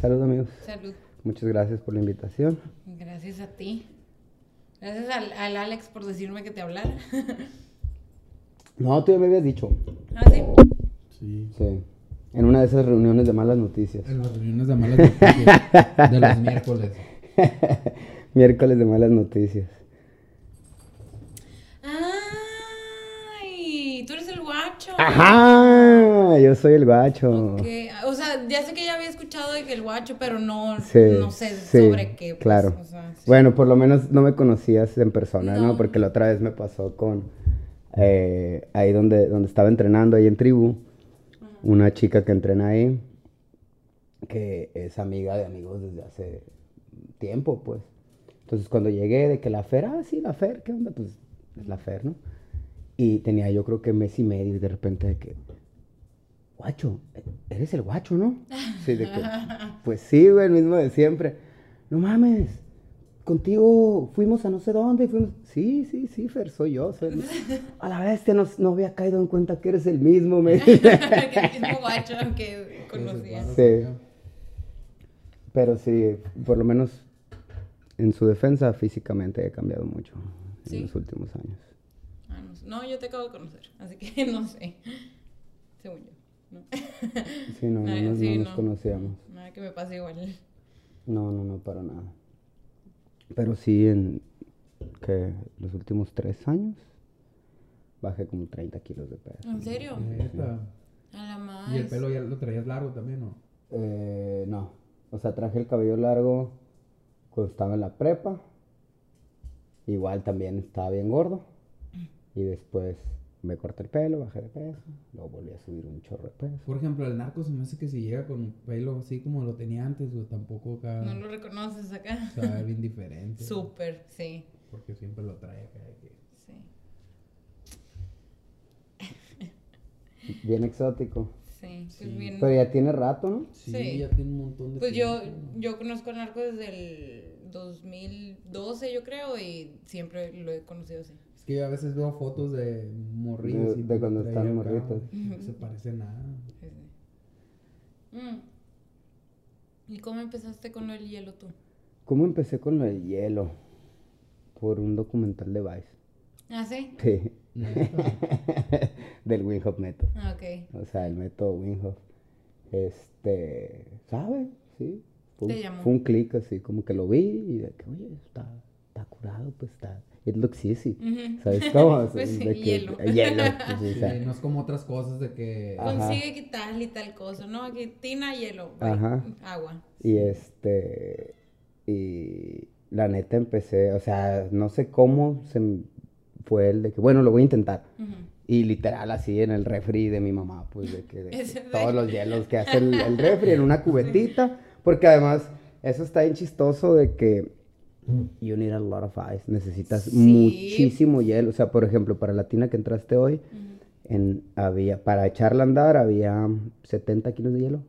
Salud, amigos. Salud. Muchas gracias por la invitación. Gracias a ti. Gracias al, al Alex por decirme que te hablara. No, tú ya me habías dicho. ah, sí. Sí. Sí. En una de esas reuniones de malas noticias. En las reuniones de malas noticias de los miércoles. Miércoles de malas noticias. Ay, tú eres el guacho. Ajá, yo soy el guacho. Ok, O sea, ya sé que ya había escuchado de que el guacho, pero no, Sí, no sé sí, sobre qué. pues, claro. o sea, sí. Bueno, por lo menos no me conocías en persona, ¿no? No. Porque la otra vez me pasó con eh, ahí donde, donde estaba entrenando, ahí en tribu, una chica que entrena ahí, que es amiga de amigos desde hace tiempo, pues. Entonces cuando llegué de que la Fer, ah, sí, la Fer, ¿qué onda? Pues es la Fer, ¿no? Y tenía yo creo que mes y medio y de repente de que, guacho, eres el guacho, ¿no? Sí, de que, pues sí, güey, el mismo de siempre. No mames, contigo fuimos a no sé dónde, fuimos, sí, sí, sí, Fer, soy yo, soy A la bestia, no, no había caído en cuenta que eres el mismo, me que el mismo guacho que conocía. Sí. Pero sí, por lo menos en su defensa físicamente he cambiado mucho ¿Sí? en los últimos años. Ah, no, sé. No, yo te acabo de conocer, así que no sé. Según yo. ¿No? Sí, no, no, nos- sí, no nos no. conocíamos. Nada que me pase igual. No, no, no, para nada. Pero sí, en que los últimos tres años bajé como 30 kilos de peso. ¿En serio? A la más. ¿Y el pelo ya lo traías largo también, no? Eh, no, o sea, traje el cabello largo cuando estaba en la prepa. Igual también estaba bien gordo. Y después me corté el pelo, bajé de peso. Luego volví a subir un chorro de peso. Por ejemplo, el narco se me hace que si llega con un pelo así como lo tenía antes, o tampoco acá. No lo reconoces acá. Se va a ver bien diferente. Súper, sí. Porque siempre lo trae acá. de que- Sí. Bien exótico. Sí, pues bien. Pero ya tiene rato, ¿no? Sí, Sí. ya tiene un montón de Pues yo, yo conozco al narco desde el 2012, yo creo, y siempre lo he conocido así. Que a veces veo fotos de morrillos. De- y de cuando están morritos. No se parece nada. Mm. ¿Y cómo empezaste con lo del hielo tú? ¿Cómo empecé con lo del hielo? Por un documental de Vice. ¿Ah, sí? Sí. Del Wim Hof Method. Ah, ok. O sea, el método Wim Hof. Este, ¿sabe? Sí. Fue, Te llamó. fue un clic así, como que lo vi y de que, oye, está, está curado, pues está. It looks easy. ¿Sabes cómo? Pues sí, De que- hielo. Hielo. pues, sí, o Sí, sea, no es como otras cosas de que. Ajá. Consigue que tal y tal cosa, ¿no? Aquí tina, hielo. Ajá. agua. Y este, y la neta empecé, o sea, no sé cómo se fue el de que, bueno, lo voy a intentar. Y literal así en el refri de mi mamá, pues de que, de que ¿Es en todos los hielos que hace el, el refri en una cubetita, porque además eso está bien chistoso de que you need a lot of ice, necesitas Sí. muchísimo hielo, o sea, por ejemplo, para la tina que entraste hoy, Ujú. en, había, para echarla a andar había 70 kilos de hielo.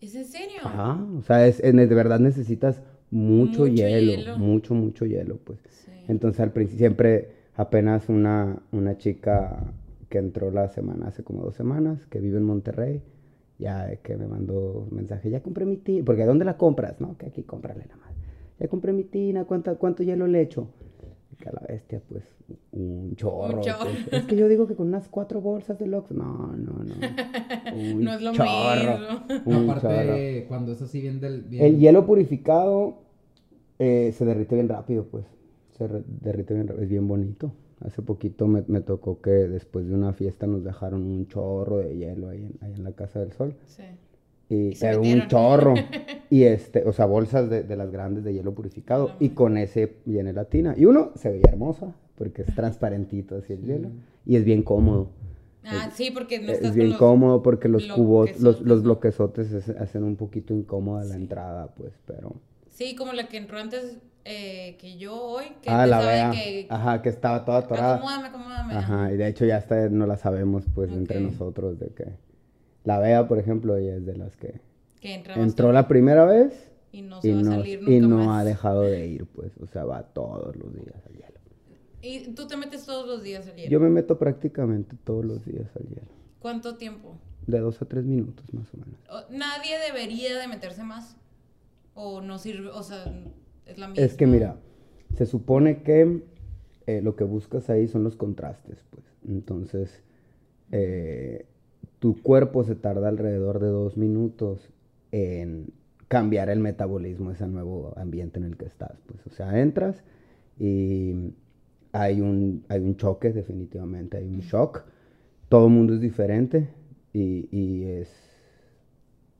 ¿Es en serio? Ajá, o sea, es, en- de verdad necesitas mucho, Mucho hielo, hielo. mucho, mucho hielo, pues. Sí. Entonces al principio siempre apenas una, una chica que entró la semana, hace como dos semanas, que vive en Monterrey, ya que me mandó mensaje, ya compré mi tina, porque ¿dónde la compras? No, que aquí cómprale nada más. Ya compré mi tina, ¿cuánto, cuánto hielo le echo? Y que a la bestia, pues, un chorro. chorro. pues. Es que yo digo que con unas cuatro bolsas de Lux, no, no, no. Un No es lo chorro, mismo. un Aparte, chorro. cuando es así bien del. Bien, El hielo purificado eh, se derrite bien rápido, pues. Se derrite bien rápido. Es bien bonito. Hace poquito me, me tocó que después de una fiesta nos dejaron un chorro de hielo ahí en, ahí en la Casa del Sol. Sí. Y, se pero un chorro. y este, o sea, bolsas de, de las grandes de hielo purificado. Y con ese llené la tina. Y uno se veía hermosa, porque es transparentito así el hielo. Y es bien cómodo. Ah, sí, porque no es estás bien con los... cómodo porque los cubos, los, los bloquezotes es- hacen un poquito incómoda la entrada, pues, pero... Sí, como la que entró antes eh, que yo hoy, que Ah, la vea. que... Ajá, que estaba toda atorada. Acomódame, acomódame. Ajá, y de hecho ya hasta no la sabemos, pues, entre Ok. nosotros, de que... La Bea, por ejemplo, ella es de las que entró la primera vez y no se y va no, a salir nunca y no más. ha dejado de ir, pues, o sea, va todos los días al hielo. Y tú te metes todos los días al hielo. Yo me meto prácticamente todos los días al hielo, ¿Cuánto tiempo? de dos a tres minutos más o menos. Nadie debería de meterse más. o no sirve, o sea, es la misma. Es que mira, se supone que Es que mira, se supone que eh, lo que buscas ahí son los contrastes, pues. Entonces, eh, tu cuerpo se tarda alrededor de dos minutos en cambiar el metabolismo, ese nuevo ambiente en el que estás. Pues, o sea, entras y hay un, hay un choque, definitivamente, hay un shock. Todo el mundo es diferente y, es,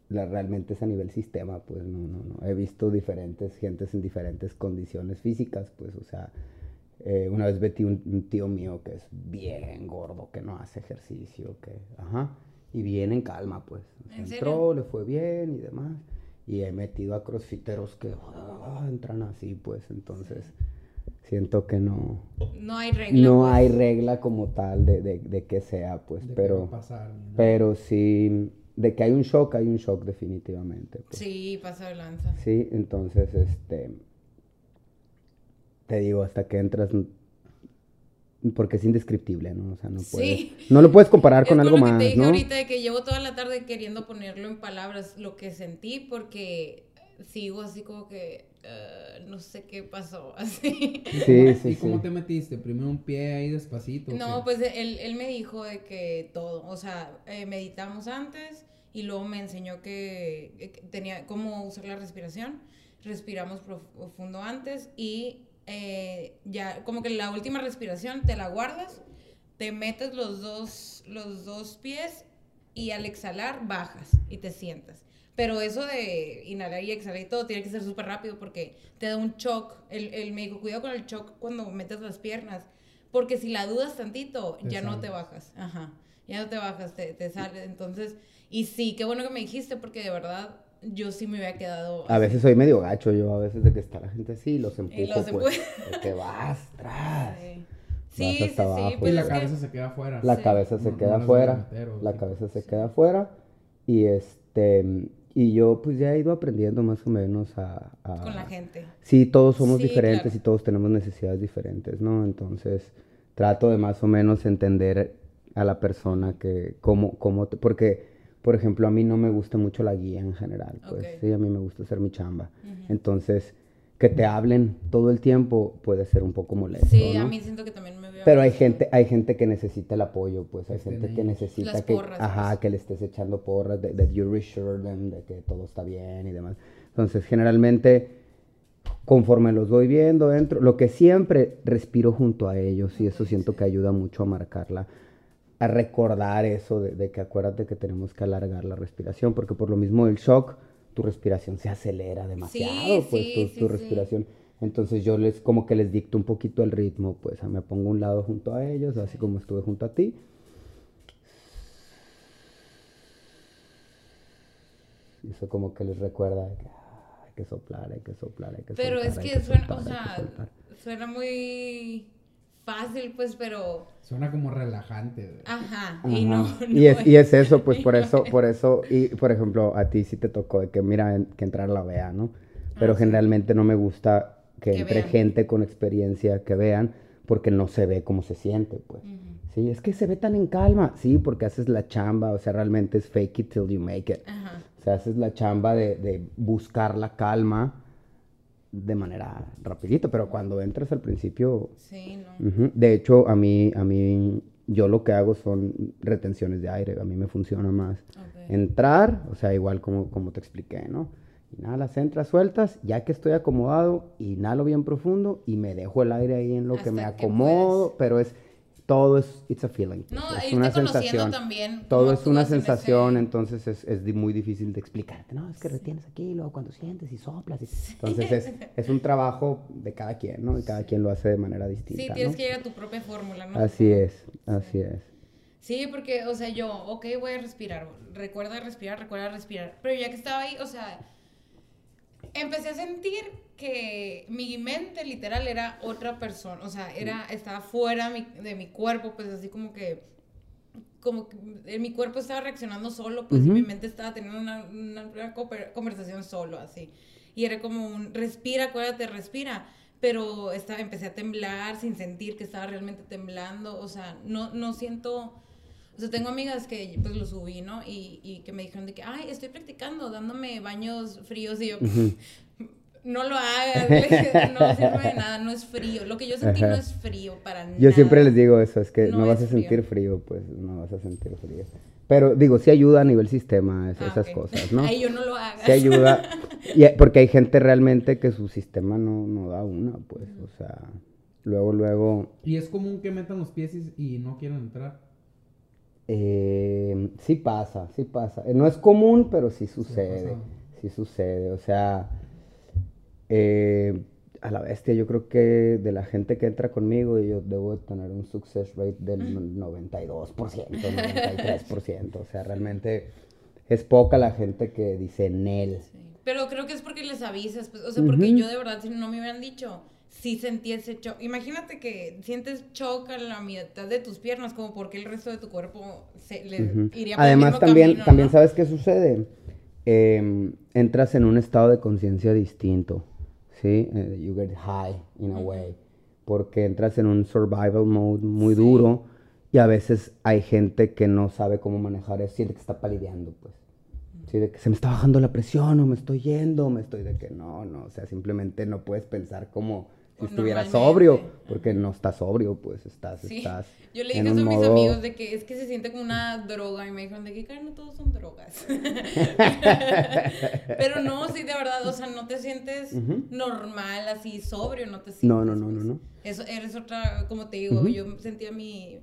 realmente es a nivel sistema, pues no, no, no. He visto diferentes gentes en diferentes condiciones físicas, pues, o sea, eh, una vez metí un, un, tío mío que es bien gordo, que no hace ejercicio, que, ajá, y bien en calma, pues. entró, le fue bien y demás. Y he metido a crossfiteros que ah, entran así, pues, entonces siento que no... No hay regla. No pues. hay regla como tal de, de, de que sea, pues, pero... Pasar, Pero sí, de que hay un shock, hay un shock definitivamente. Pues. Sí, pasa de lanza. Sí, entonces, este te digo, hasta que entras, porque es indescriptible, ¿no? O sea, no puedes, no lo puedes comparar con algo más, que te dije ¿no? ahorita de que llevo toda la tarde queriendo ponerlo en palabras lo que sentí porque sigo así como que uh, no sé qué pasó, así. Sí, sí, ¿Y cómo te metiste? Primero un pie ahí despacito. No, pues él, él, me dijo de que todo, o sea, eh, meditamos antes y luego me enseñó que, que tenía cómo usar la respiración. Respiramos profundo antes y eh, ya como que la última respiración te la guardas, te metes los dos, los dos pies y al exhalar bajas y te sientas. Pero eso de inhalar y exhalar y todo tiene que ser súper rápido porque te da un shock. El, el médico, cuidado con el shock cuando metes las piernas. Porque si la dudas tantito, ya no te bajas. Ajá. Ya no te bajas, te, te sale. Entonces, y sí, qué bueno que me dijiste porque de verdad yo sí me había quedado. A veces soy medio gacho, yo a veces de que está la gente así, los empujo, los pues. Que vas atrás. Sí, sí, sí, sí, pues y la cabeza se queda afuera. La cabeza se queda afuera. la cabeza se queda afuera. Y este. Y yo pues ya he ido aprendiendo más o menos a... Con la gente. Sí, todos somos diferentes y todos tenemos necesidades diferentes, ¿no? Entonces trato de más o menos entender a la persona que, cómo, cómo, te, porque por ejemplo, a mí no me gusta mucho la guía en general, pues sí, a mí me gusta hacer mi chamba. Entonces, que te hablen todo el tiempo puede ser un poco molesto. Sí, a mí siento que también me veo. Pero hay gente, hay gente que necesita el apoyo, pues hay gente que necesita que, ajá, pues. que le estés echando porras, de that you reassure them, de que todo está bien y demás. Entonces, generalmente, conforme los voy viendo dentro, lo que siempre respiro junto a ellos y eso siento que ayuda mucho a marcarla a recordar eso de, que acuérdate que tenemos que alargar la respiración, porque por lo mismo del shock, tu respiración se acelera demasiado, pues tu, respiración. Entonces yo les como que les dicto un poquito el ritmo, pues me pongo un lado junto a ellos, así como estuve junto a ti. Eso como que les recuerda que hay que soplar, hay que soplar, hay que Pero es que, suena, o sea, suena muy fácil, pues, pero... Suena como relajante. Ajá, y no, y, es, y es eso, pues, por eso, por eso, y por ejemplo, a ti sí te tocó de que, mira, que entrar la vea, ¿no? Pero ah, generalmente no me gusta que, entre gente con experiencia que vean, porque no se ve cómo se siente, pues. Sí, es que se ve tan en calma. Sí, porque haces la chamba, o sea, realmente es fake it till you make it. Ajá. O sea, haces la chamba de, de buscar la calma de manera rapidito, pero cuando entras al principio... Sí, no. De hecho, a mí, a mí, yo lo que hago son retenciones de aire, a mí me funciona más. Entrar, o sea, igual como, como te expliqué, ¿no? Inhalas, entras, sueltas, ya que estoy acomodado, inhalo bien profundo y me dejo el aire ahí en lo que me acomodo, pero es todo es, it's a feeling. No, es una sensación. También todo es una sensación, entonces es, es, muy difícil de explicarte. No, es que retienes aquí, luego cuando sientes y soplas. Entonces es, es, un trabajo de cada quien, ¿no? Y cada quien lo hace de manera distinta. Sí, tienes que llegar a tu propia fórmula, ¿no? Así es, así es. Sí, porque, o sea, yo, ok, voy a respirar. Recuerda respirar, recuerda respirar. Pero ya que estaba ahí, o sea, empecé a sentir que mi mente literal era otra persona, o sea, era, estaba fuera de mi cuerpo, pues así como que, como que mi cuerpo estaba reaccionando solo, pues mi mente estaba teniendo una, una, conversación solo, así. Y era como un, respira, acuérdate, respira. Pero estaba, empecé a temblar sin sentir que estaba realmente temblando, o sea, no, no siento... O sea, tengo amigas que pues lo subí, ¿no? Y, y, que me dijeron de que, ay, estoy practicando, dándome baños fríos y yo, no lo hagas, no sirve de nada, no es frío. Lo que yo sentí no es frío para nada. Yo siempre les digo eso, es que no, No vas a sentir frío. frío, pues no vas a sentir frío. Pero digo, sí ayuda a nivel sistema es- Ah, esas cosas, ¿no? Ay, yo no lo hagas. Sí ayuda, y, porque hay gente realmente que su sistema no, no da una, pues, o sea, luego, luego, Y es común que metan los pies y, y no quieran entrar. Eh, sí pasa, sí pasa. Eh, No es común, pero sí sucede, sí sucede, o sea, eh, a la bestia, yo creo que de la gente que entra conmigo, yo debo de tener un success rate del 92%, 93%, o sea, realmente es poca la gente que dice Nel. Sí. Pero creo que es porque les avisas, pues, o sea, porque yo de verdad, si no me hubieran dicho, sí sentí ese shock. Imagínate que sientes shock a la mitad de tus piernas, como porque el resto de tu cuerpo se le Ujú. iría por el Además, mismo también, camino, también ¿no? sabes qué sucede. Em, entras en un estado de conciencia distinto, ¿sí? Eh, you get high in a way, porque entras en un survival mode muy Sí. duro y a veces hay gente que no sabe cómo manejar eso, siente que está palideando, pues. Sí, de que se me está bajando la presión o me estoy yendo, me estoy de que no, no, o sea, simplemente no puedes pensar como si estuvieras normalmente. sobrio, porque no estás sobrio, pues estás, Sí. estás Yo le dije eso a mis modo- amigos de que es que se siente como una droga y me dijeron de que "Karen, no todos son drogas. Pero no, sí, de verdad, o sea, no te sientes normal, así sobrio, no te sientes. No, no, no, no, pues. no. Eso eres otra, como te digo, yo sentía mi,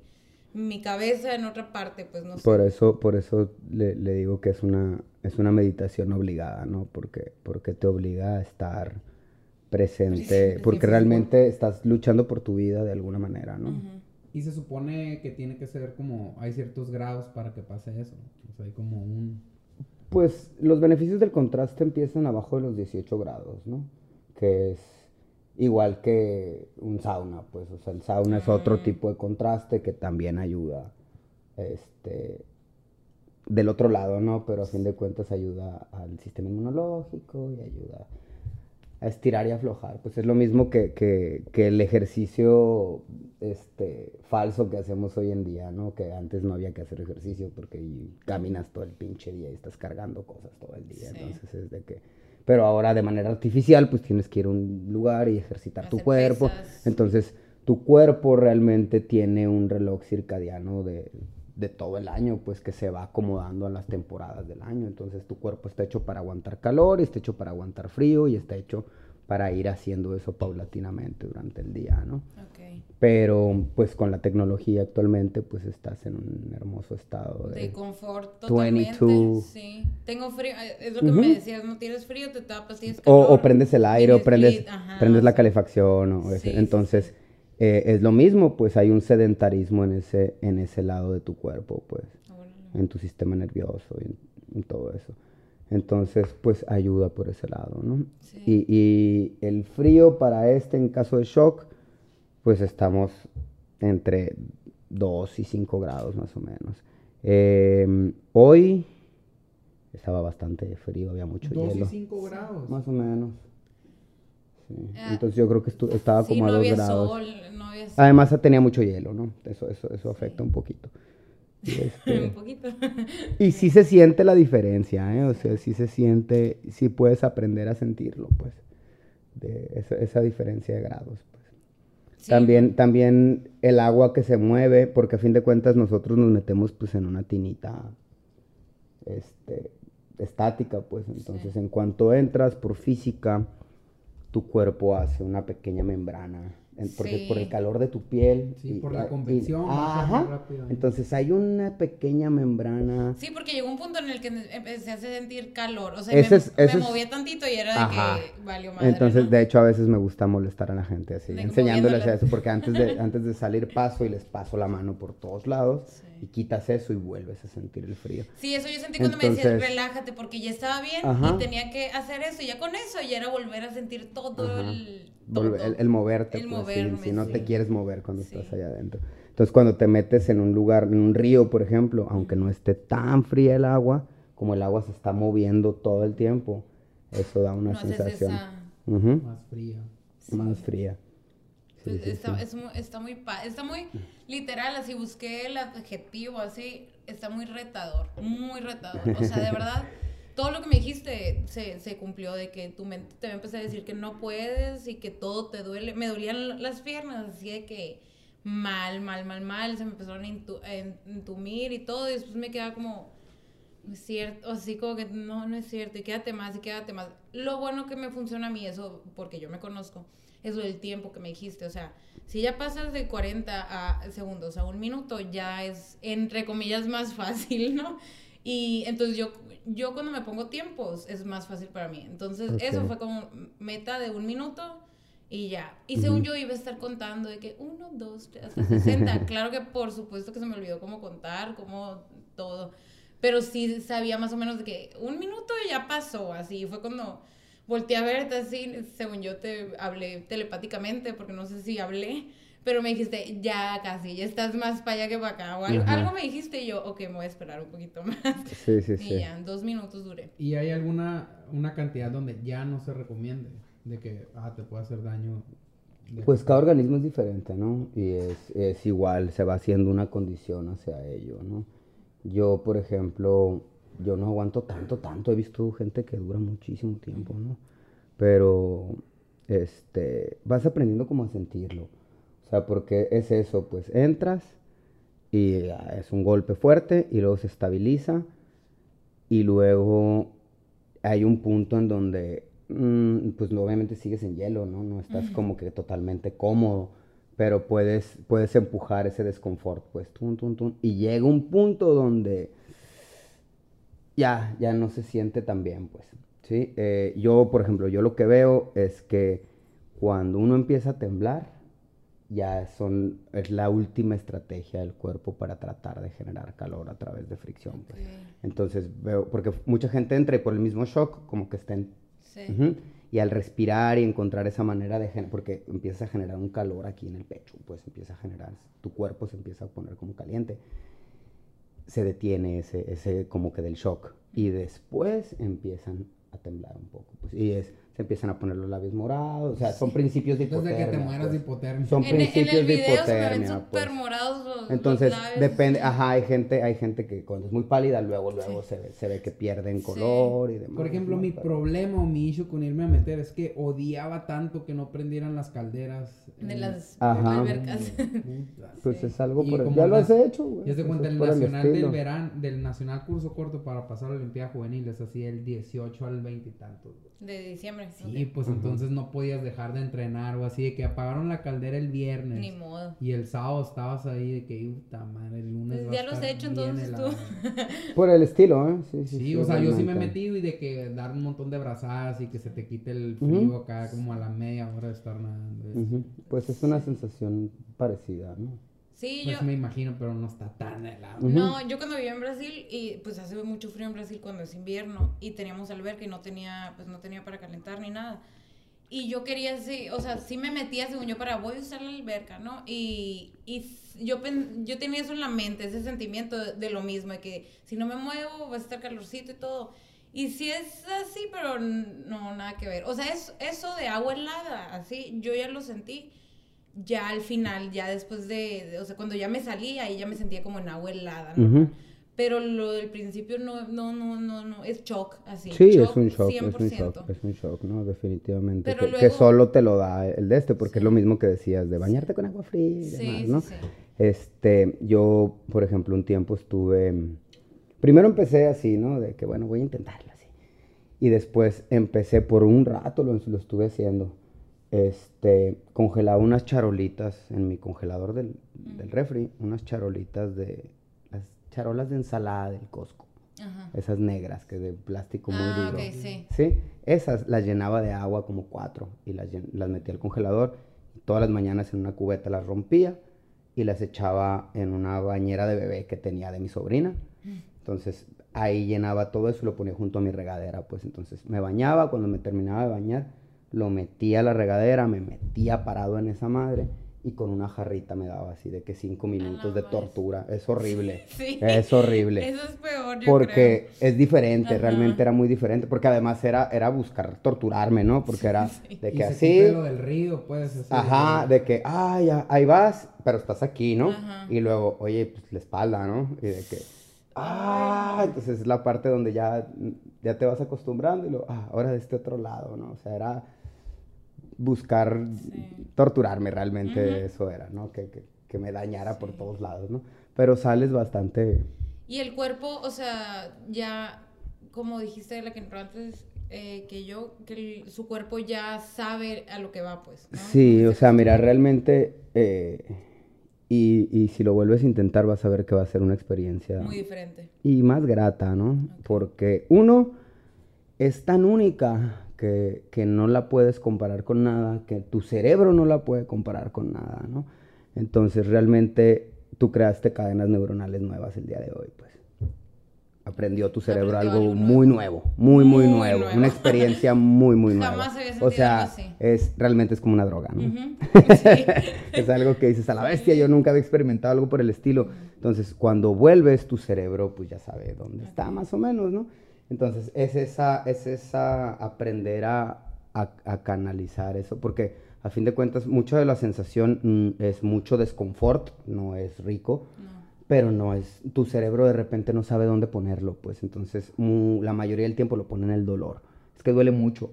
mi cabeza en otra parte, pues no sé. Por eso, por eso le, le digo que es una, es una meditación obligada, ¿no? Porque, porque te obliga a estar presente, porque sí, sí. realmente estás luchando por tu vida de alguna manera, ¿no? Y se supone que tiene que ser como, hay ciertos grados para que pase eso. O sea, hay como un... Pues los beneficios del contraste empiezan abajo de los 18 grados, ¿no? Que es igual que un sauna, pues, o sea, el sauna es otro Ah. tipo de contraste que también ayuda, este, del otro lado, ¿no? Pero a fin de cuentas ayuda al sistema inmunológico y ayuda a estirar y aflojar. Pues es lo mismo que, que, que el ejercicio este, falso que hacemos hoy en día, ¿no? Que antes no había que hacer ejercicio porque caminas todo el pinche día y estás cargando cosas todo el día. Sí. Entonces es de que... Pero ahora de manera artificial, pues tienes que ir a un lugar y ejercitar tu cuerpo. pesas. Entonces, tu cuerpo realmente tiene un reloj circadiano de, de todo el año, pues que se va acomodando a las temporadas del año. Entonces, tu cuerpo está hecho para aguantar calor, está hecho para aguantar frío y está hecho para ir haciendo eso paulatinamente durante el día, ¿no? Pero, pues con la tecnología actualmente, pues estás en un hermoso estado de... De confort totalmente. 22. Sí. Tengo frío. eh, Es lo que me decías, no tienes frío, te tapas, tienes O, calor. o prendes el aire, o prendes, flit, ajá, prendes o la calefacción, o Sí, entonces eh, es lo mismo, pues hay un sedentarismo en ese, en ese lado de tu cuerpo, pues, órale. en tu sistema nervioso y en, en todo eso. Entonces, pues ayuda por ese lado, ¿no? Sí. Y, y el frío para este, en caso de shock, pues estamos entre 2 y 5 grados más o menos. Em, hoy estaba bastante frío, había mucho 2 y hielo. 5 grados. Más o menos. Sí. Ah. Entonces yo creo que estaba Sí, como no a 2 había grados. sol, no había sol. Además tenía mucho hielo, ¿no? Eso, eso, eso afecta un poquito. Y, este, Un poquito. y sí se siente la diferencia, ¿eh? O sea, sí se siente, sí puedes aprender a sentirlo, pues. De esa, esa diferencia de grados, pues. Sí, También, también el agua que se mueve, porque a fin de cuentas nosotros nos metemos pues en una tinita este, estática, pues entonces Sí. en cuanto entras por física, tu cuerpo hace una pequeña membrana, por el calor de tu piel. Sí, y- por la y- convección, ajá, entonces hay una pequeña membrana. Sí, porque llegó un punto en el que empecé a sentir calor. O sea, Ese me, es- ese me es- movía tantito y era de que valió madre. Entonces, ¿no? de hecho, a veces me gusta molestar a la gente así, De- enseñándoles eso, porque antes de, antes de salir paso y les paso la mano por todos lados Sí. Y quitas eso y vuelves a sentir el frío. Sí, eso yo sentí cuando me decían relájate porque ya estaba bien Ajá. y tenía que hacer eso y ya con eso ya era volver a sentir todo Ajá. el... Volve- todo. el, el moverte, El pues, si- moverme, si, no sí. te quieres mover cuando Sí. estás allá adentro. Entonces, cuando te metes en un lugar, en un río, por ejemplo, aunque no esté tan fría el agua, como el agua se está moviendo todo el tiempo, eso da una No haces sensación Más fría. más fría. Sí, sí, está, sí. es muy, está muy está muy literal, así busqué el adjetivo así, está muy retador, muy retador. O sea, de verdad, todo lo que me dijiste se, se cumplió, de que tu mente te va a decir que no puedes y que todo te duele. Me dolían las piernas, así de que mal, mal, mal, mal, se me empezaron a entumir y todo, y después me quedaba como, no es cierto, así como que no, no es cierto, y quédate más, y quédate más. Lo bueno que me funciona a mí, eso, porque yo me conozco, es lo del tiempo que me dijiste, o sea, si ya pasas de 40 a segundos a un minuto, ya es, entre comillas, más fácil, ¿no? Y entonces yo, yo cuando me pongo tiempos es más fácil para mí. Entonces eso fue como meta de un minuto y ya. Y según yo iba a estar contando de que uno, dos, tres, hasta 60. claro que por supuesto que se me olvidó cómo contar, cómo todo. Pero sí sabía más o menos de que un minuto ya pasó, así. Fue cuando volteé a verte así, según yo te hablé telepáticamente, porque no sé si hablé. Pero me dijiste, ya casi, ya estás más para allá que para acá. O algo, algo me dijiste y yo, ok, me voy a esperar un poquito más. Sí, sí, Y sí. ya, en dos minutos duré. ¿Y hay alguna una cantidad donde ya no se recomiende? De que, ah, te puede hacer daño. Pues cada organismo es diferente, ¿no? Y es, es igual, se va haciendo una condición hacia ello, ¿no? Yo, por ejemplo, yo no aguanto tanto, tanto. He visto gente que dura muchísimo tiempo, ¿no? Pero, este, vas aprendiendo como a sentirlo. O sea, porque es eso, pues entras y ah, es un golpe fuerte y luego se estabiliza y luego hay un punto en donde, mm, pues obviamente sigues en hielo, ¿no? No estás como que totalmente cómodo, pero puedes, puedes empujar ese desconfort, pues, tun, tun, tun, y llega un punto donde ya, ya no se siente tan bien, pues, ¿sí? Eh, yo, por ejemplo, yo lo que veo es que cuando uno empieza a temblar, ya son, es la última estrategia del cuerpo para tratar de generar calor a través de fricción, pues. Entonces veo, porque mucha gente entra y por el mismo shock, como que está en... Sí. Y al respirar y encontrar esa manera de... Porque empieza a generar un calor aquí en el pecho, pues empieza a generar... Tu cuerpo se empieza a poner como caliente. Se detiene ese, ese como que del shock. Y después empiezan a temblar un poco. Pues, y es, se empiezan a poner los labios morados. O sea, son principios de Desde hipotermia. que te mueras de pues. hipotermia. Son En, en principios el de video se ven hipotermia, súper pues. morados los, Entonces, depende, ajá, hay gente, hay gente que cuando es muy pálida, luego, luego se, ve, se ve que pierden Sí. color y demás. Por ejemplo, mi problema o mi issue con irme a meter es que odiaba tanto que no prendieran las calderas. De las Ajá. albercas. Pues Sí. es algo Y por el... Ya lo has hecho, güey. Ya se cuenta el nacional del verano, del nacional curso corto para pasar a la Olimpiada Juvenil, es así el 18 al 20 y tantos. güey. De diciembre. Sí, ok. pues entonces no podías dejar de entrenar o así, de que apagaron la caldera el viernes. Ni modo. Y el sábado estabas ahí de que, puta madre, el lunes. Pues va ya lo has estar hecho, entonces, tú. helado". Por el estilo, ¿eh? Sí, sí, Sí, o sea, yo sí me he metido y de que dar un montón de brazadas y que se te quite el frío Ujú. acá como a la media hora de estar nadando. Pues es una sensación parecida, ¿no? Sí, Pues yo. me imagino, pero no está tan helado. No, yo cuando vivía en Brasil y pues hace mucho frío en Brasil cuando es invierno y teníamos alberca y no tenía pues no tenía para calentar ni nada. Y yo quería sí, o sea, sí me metía según yo para voy a usar la alberca, ¿no? Y, y yo pen- yo tenía eso en la mente, ese sentimiento de, de lo mismo, de que si no me muevo va a estar calorcito y todo. Y sí es así, pero no, nada que ver. O sea, es, eso de agua helada, así, yo ya lo sentí ya al final, ya después de, de- o sea, cuando ya me salí, ahí ya me sentía como en agua helada, ¿no? Pero lo del principio no, no, no, no, no, es shock, así. Sí, es un shock, es un 100%. shock, es un shock, ¿no? Definitivamente. Pero que, solo te lo da el de este, porque Sí. es lo mismo que decías, de bañarte con agua fría y Sí, demás, sí, ¿no? sí. Este, yo, por ejemplo, un tiempo estuve, primero empecé así, ¿no? De que, bueno, voy a intentarlo así. Y después empecé por un rato, lo, lo estuve haciendo. Este, congelaba unas charolitas en mi congelador del, del refri, unas charolitas de, las charolas de ensalada del Costco. Ajá. Esas negras, que de plástico muy Ah, duro. ok, sí. Sí, esas las llenaba de agua como cuatro y las, las metía al congelador. Todas las mañanas en una cubeta las rompía y las echaba en una bañera de bebé que tenía de mi sobrina. Entonces ahí llenaba todo eso y lo ponía junto a mi regadera. Pues entonces me bañaba, cuando me terminaba de bañar, lo metía a la regadera, me metía parado en esa madre y con una jarrita me daba así de que cinco minutos de mames. tortura. Es horrible. Sí. Es horrible. Eso es peor, yo Porque es diferente, Ajá. realmente era muy diferente, porque además era, era buscar torturarme, ¿no? Porque era Sí. de Y que se así, lo del río, pues. así ajá, de que, ay, ya, ahí vas, pero estás aquí, ¿no? Ajá. Y luego, oye, pues la espalda, ¿no? Y de que, Ah, entonces es la parte donde ya, ya te vas acostumbrando y lo, ah, ahora de este otro lado, ¿no? O sea, era buscar Sí. torturarme realmente, Ujú. eso era, ¿no? Que, que, que me dañara por todos lados, ¿no? Pero sales bastante... Y el cuerpo, o sea, ya, como dijiste la que entró antes, eh, que yo, que el- su cuerpo ya sabe a lo que va, pues. ¿no? Sí, o sea, se mira, realmente... eh, y, y si lo vuelves a intentar vas a ver que va a ser una experiencia Muy diferente. y más grata, ¿no? Porque uno es tan única que, que no la puedes comparar con nada, que tu cerebro no la puede comparar con nada, ¿no? Entonces realmente tú creaste cadenas neuronales nuevas el día de hoy, pues. Aprendió tu cerebro Aprendió algo algo muy nuevo, muy, muy, Muy nuevo, nuevo. una experiencia muy, muy nueva. Jamás había o sea, algo así. es realmente es como una droga, ¿no? Sí. es algo que dices a la bestia, yo nunca había experimentado algo por el estilo. Entonces, cuando vuelves, tu cerebro pues ya sabe dónde está más o menos, ¿no? Entonces, es esa, es esa aprender a, a- a canalizar eso, porque a fin de cuentas, mucho de la sensación mm, es mucho desconfort, no es rico, No. pero no es, tu cerebro de repente no sabe dónde ponerlo, pues entonces la mayoría del tiempo lo pone en el dolor. Es que duele mucho,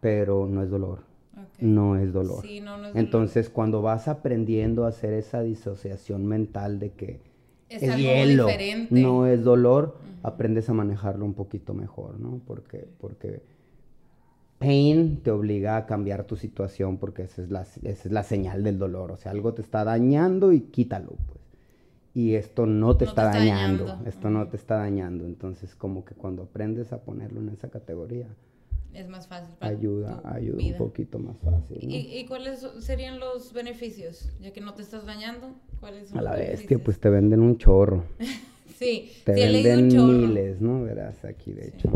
pero no es dolor, Ok. no es dolor. Sí, no, no es dolor. Entonces, cuando vas aprendiendo a hacer esa disociación mental de que Es es, algo hielo, diferente. no es dolor, aprendes a manejarlo un poquito mejor, ¿no? Porque, porque pain te obliga a cambiar tu situación porque esa es, la, esa es la señal del dolor. O sea, algo te está dañando y quítalo, pues. Y esto no te No está te está dañando, dañando. esto no te está dañando. Entonces, como que cuando aprendes a ponerlo en esa categoría, Es más fácil para ayuda, tu ayuda un vida. poquito más fácil, ¿no? ¿Y, y cuáles serían los beneficios? Ya que no te estás dañando, ¿cuáles son A la los bestia, beneficios? pues te venden un chorro. Sí, Te sí he leído un venden chorro. miles, ¿no? Verás aquí, de hecho.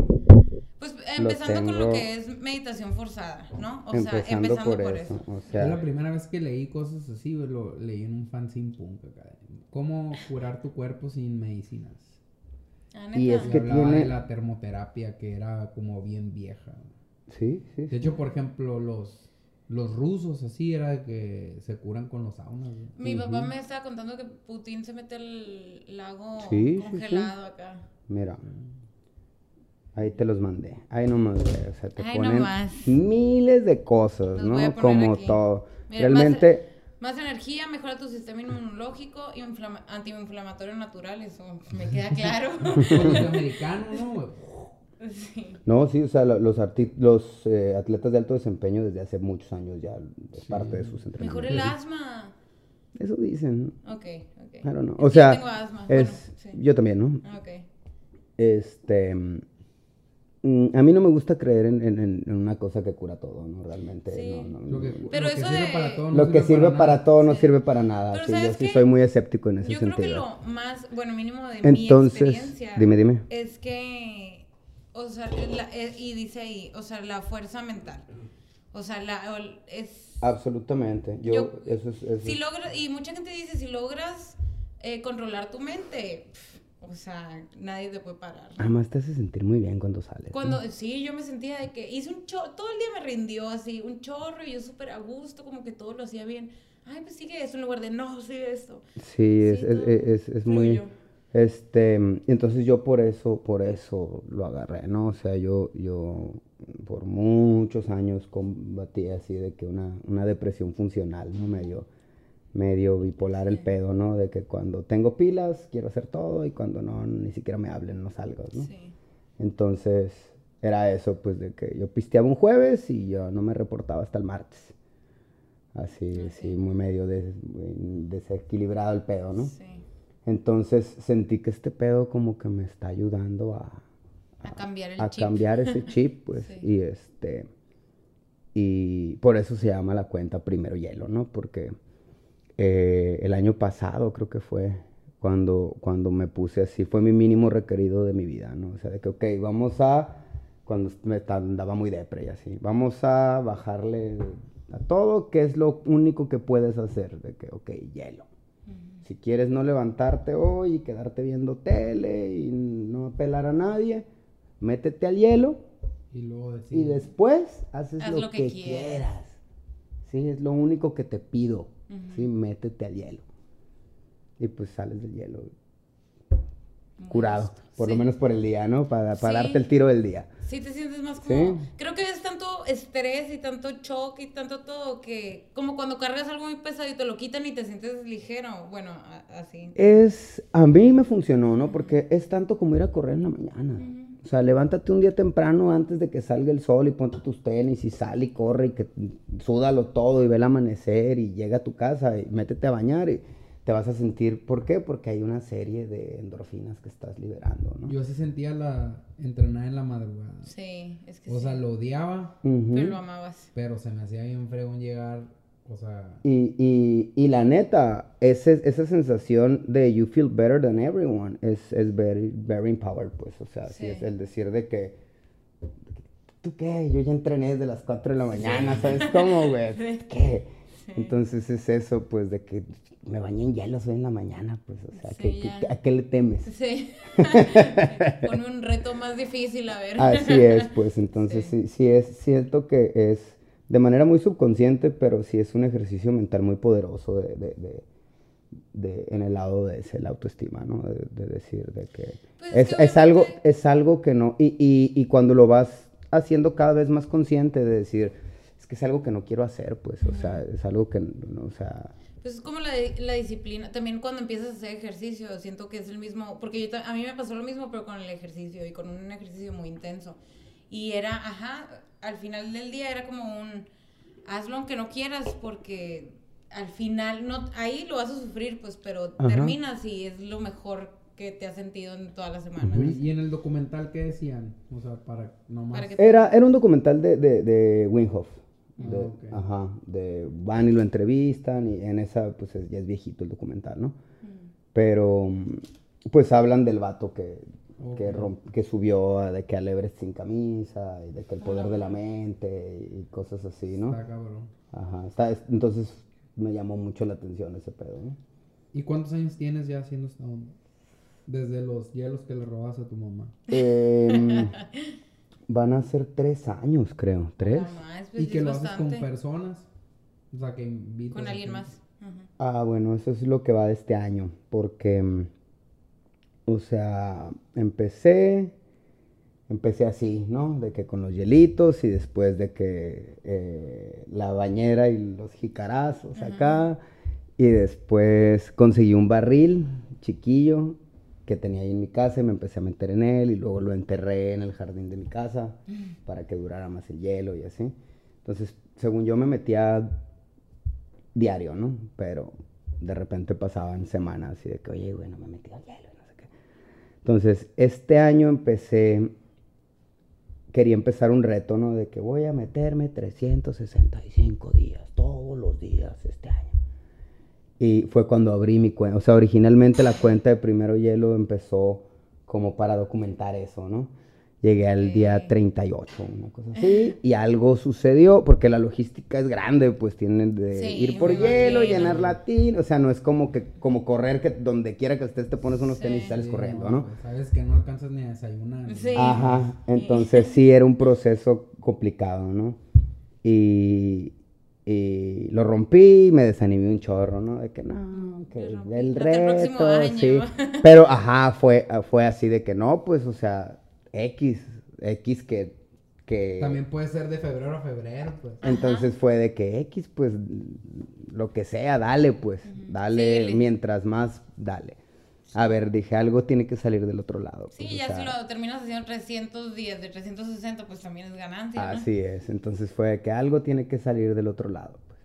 Pues empezando con lo tengo- que es meditación forzada, ¿no? O sea, empezando, empezando por, por, eso. eso. O Yo sea, la primera vez que leí cosas así, lo leí en un fanzine punk acá. ¿Cómo curar tu cuerpo sin medicinas? Ah, Y es que hablaba tiene- de la termoterapia que era como bien vieja. sí, sí. De sí. hecho, por ejemplo, los, los rusos así era de que se curan con los saunas. Mi papá me estaba contando que Putin se mete al lago Sí, sí, sí. congelado acá. Mira. Ahí te los mandé. Ahí nomás. O sea, te Ahí ponen nomás. miles de cosas, Los voy a ¿no? poner Como aquí. todo. Mira, más- Realmente, Más energía, mejora tu sistema inmunológico, inflama- antiinflamatorio natural, eso me queda claro. Americanos, ¿no? sí. no, sí, o sea, lo- los, los eh, atletas de alto desempeño desde hace muchos años ya es parte de sus entrenamientos. Mejora el asma. Eso dicen. Ok, ok. I don't know. O que yo sea, tengo asma. es, Bueno, sí. yo también, ¿no? Ok. Este, mm, a mí no me gusta creer en, en- en- una cosa que cura todo, ¿no? Realmente, Sí. no, no, Lo que, no. Pero lo que eso sirve de- para todo no Lo que sirve para, nada. todo no Sí. sirve para nada. Pero sí, yo ¿sabes sí soy muy escéptico en ese Yo creo sentido. que lo más, bueno, mínimo de Entonces, mi experiencia. dime, dime. Es que, o sea, la- eh, y dice ahí, o sea, la fuerza mental. O sea, la, es... Absolutamente. Yo, Yo- eso es, eso Si es- logras, y mucha gente dice, si logras eh, controlar tu mente, o sea, nadie te puede parar. Además te hace sentir muy bien cuando sales. ¿no? Cuando, sí, yo me sentía de que hice un chorro, todo el día me rindió así, un chorro, y yo súper a gusto, como que todo lo hacía bien. Ay, pues sigue eso en lugar de, no, sigue esto. Sí, es, Sí, es, todo es- es muy... Este, entonces yo por eso, por eso lo agarré, ¿no? O sea, yo, yo por muchos años combatí así de que una, una depresión funcional, ¿no? Medio, medio bipolar el pedo, ¿no? De que cuando tengo pilas quiero hacer todo y cuando no, ni siquiera me hablen, no salgo, ¿no? Sí. Entonces era eso, pues de que yo pisteaba un jueves y yo no me reportaba hasta el martes. Así, Ok. sí, muy medio des- desequilibrado el pedo, ¿no? Sí. Entonces sentí que este pedo como que me está ayudando a, A cambiar el a chip. cambiar ese chip, pues, Sí. y este, y por eso se llama la cuenta Primero Hielo, ¿no? Porque eh, el año pasado creo que fue cuando, cuando me puse así, fue mi mínimo requerido de mi vida, ¿no? O sea, de que, ok, vamos a, cuando me andaba muy depre y así, vamos a bajarle a todo, que es lo único que puedes hacer, de que, ok, hielo. Si quieres no levantarte hoy y quedarte viendo tele y no apelar a nadie, métete al hielo Y luego decir, y después haces Haz lo, lo que, que quieras. quieras. Sí, es lo único que te pido. Sí, métete al hielo. Y pues sales del hielo. curado, por lo menos por el día, ¿no? Para, para Sí. darte el tiro del día. Sí, te sientes más como... Sí. Creo que es tanto estrés y tanto choque y tanto todo que... Como cuando cargas algo muy pesado y te lo quitan y te sientes ligero. Bueno, a- así. Es, a mí me funcionó, ¿no? Porque es tanto como ir a correr en la mañana. O sea, levántate un día temprano antes de que salga el sol y ponte tus tenis y sal y corre y que súdalo todo y ve el amanecer y llega a tu casa y métete a bañar y te vas a sentir, ¿por qué? Porque hay una serie de endorfinas que estás liberando, ¿no? Yo sí sentía la entrenar en la madrugada. Sí, es que O sí. sea, lo odiaba. Pero lo amabas. pero se me hacía bien fregón llegar, o sea, Y, y, y la neta, ese, esa sensación de you feel better than everyone es, es very, very empowered, pues. O sea, sí. Sí. es el decir de que, ¿tú qué? Yo ya entrené desde las 4 de la mañana, ¿sabes cómo, güey? ¿Qué? Entonces es eso, pues, de que me bañé en hielos hoy en la mañana, pues, o sea, Sí, ¿qué- qué- ya. ¿a qué le temes? Sí. Pone un reto más difícil, a ver. Así es, pues entonces sí. sí, es cierto que es de manera muy subconsciente, pero sí es un ejercicio mental muy poderoso de, de- de- de- en el lado de ese, la autoestima, ¿no? De, de decir de que Pues es, es que es algo, es algo que no, y, y, y cuando lo vas haciendo cada vez más consciente de decir, es que es algo que no quiero hacer, pues, o sea, es algo que, no, o sea, Pues es como la, la disciplina. También cuando empiezas a hacer ejercicio, siento que es el mismo. Porque yo a mí me pasó lo mismo, pero con el ejercicio y con un ejercicio muy intenso. Y era, ajá, al final del día era como un. Hazlo aunque no quieras, porque al final, no ahí lo vas a sufrir, pues, pero Ajá. terminas y es lo mejor que te has sentido en toda la semana. Y, y en el documental, ¿qué decían? O sea, para nomás... Para Era, era un documental de, de, de Wim Hof. De, Ah, ok. Ajá, de van y lo entrevistan y en esa pues es- ya es viejito el documental, ¿no? Pero pues hablan del vato que, que, Ok. romp- que subió a- de que al Everest sin camisa y de que el poder de la mente y cosas así, ¿no? Está cabrón. Ajá, está, es- entonces me llamó mucho la atención ese pedo, ¿no? ¿Y cuántos años tienes ya haciendo esta onda? Desde los hielos que le robas a tu mamá. Em, van a ser tres años, creo, tres. Más, pues, y que es lo haces con bastante. personas. O sea, que invitas Con alguien más. Ujú. Ah, bueno, eso es lo que va de este año, porque, mm, o sea, empecé, empecé así, ¿no? De que con los hielitos y después de que eh, la bañera y los jicarazos acá, y después conseguí un barril chiquillo que tenía ahí en mi casa y me empecé a meter en él y luego lo enterré en el jardín de mi casa para que durara más el hielo y así. Entonces, según yo me metía diario, ¿no? Pero de repente pasaban semanas y de que, oye, güey, no me metí al hielo. Entonces, este año empecé, quería empezar un reto, ¿no? De que voy a meterme 365 días, todos los días este año. Y fue cuando abrí mi cuenta, o sea, originalmente la cuenta de Primero Hielo empezó como para documentar eso, ¿no? Llegué al día Ok. 38, una cosa así, y algo sucedió, porque la logística es grande, pues tienen de Sí, ir por hielo, imagino. llenar latín, o sea, no es como que como correr que donde quiera que estés te pones unos Sí. tenis y sales Sí, corriendo, ¿no? pues, sabes que no alcanzas ni a desayunar. ¿no? Sí. Ajá, entonces sí era un proceso complicado, ¿no? Y, y lo rompí, me desanimé un chorro, ¿no? De que no, que el reto, sí. Pero ajá, fue, fue así de que no, pues, o sea, X, X que, que... También puede ser de febrero a febrero, pues. Entonces fue de que X, pues, lo que sea, dale, pues, dale, mientras más, dale. A ver, dije, algo tiene que salir del otro lado. pues, Sí, o ya sea, si lo terminas haciendo 300 días de 360, pues también es ganancia, ¿no? Así es, entonces fue que algo tiene que salir del otro lado. pues.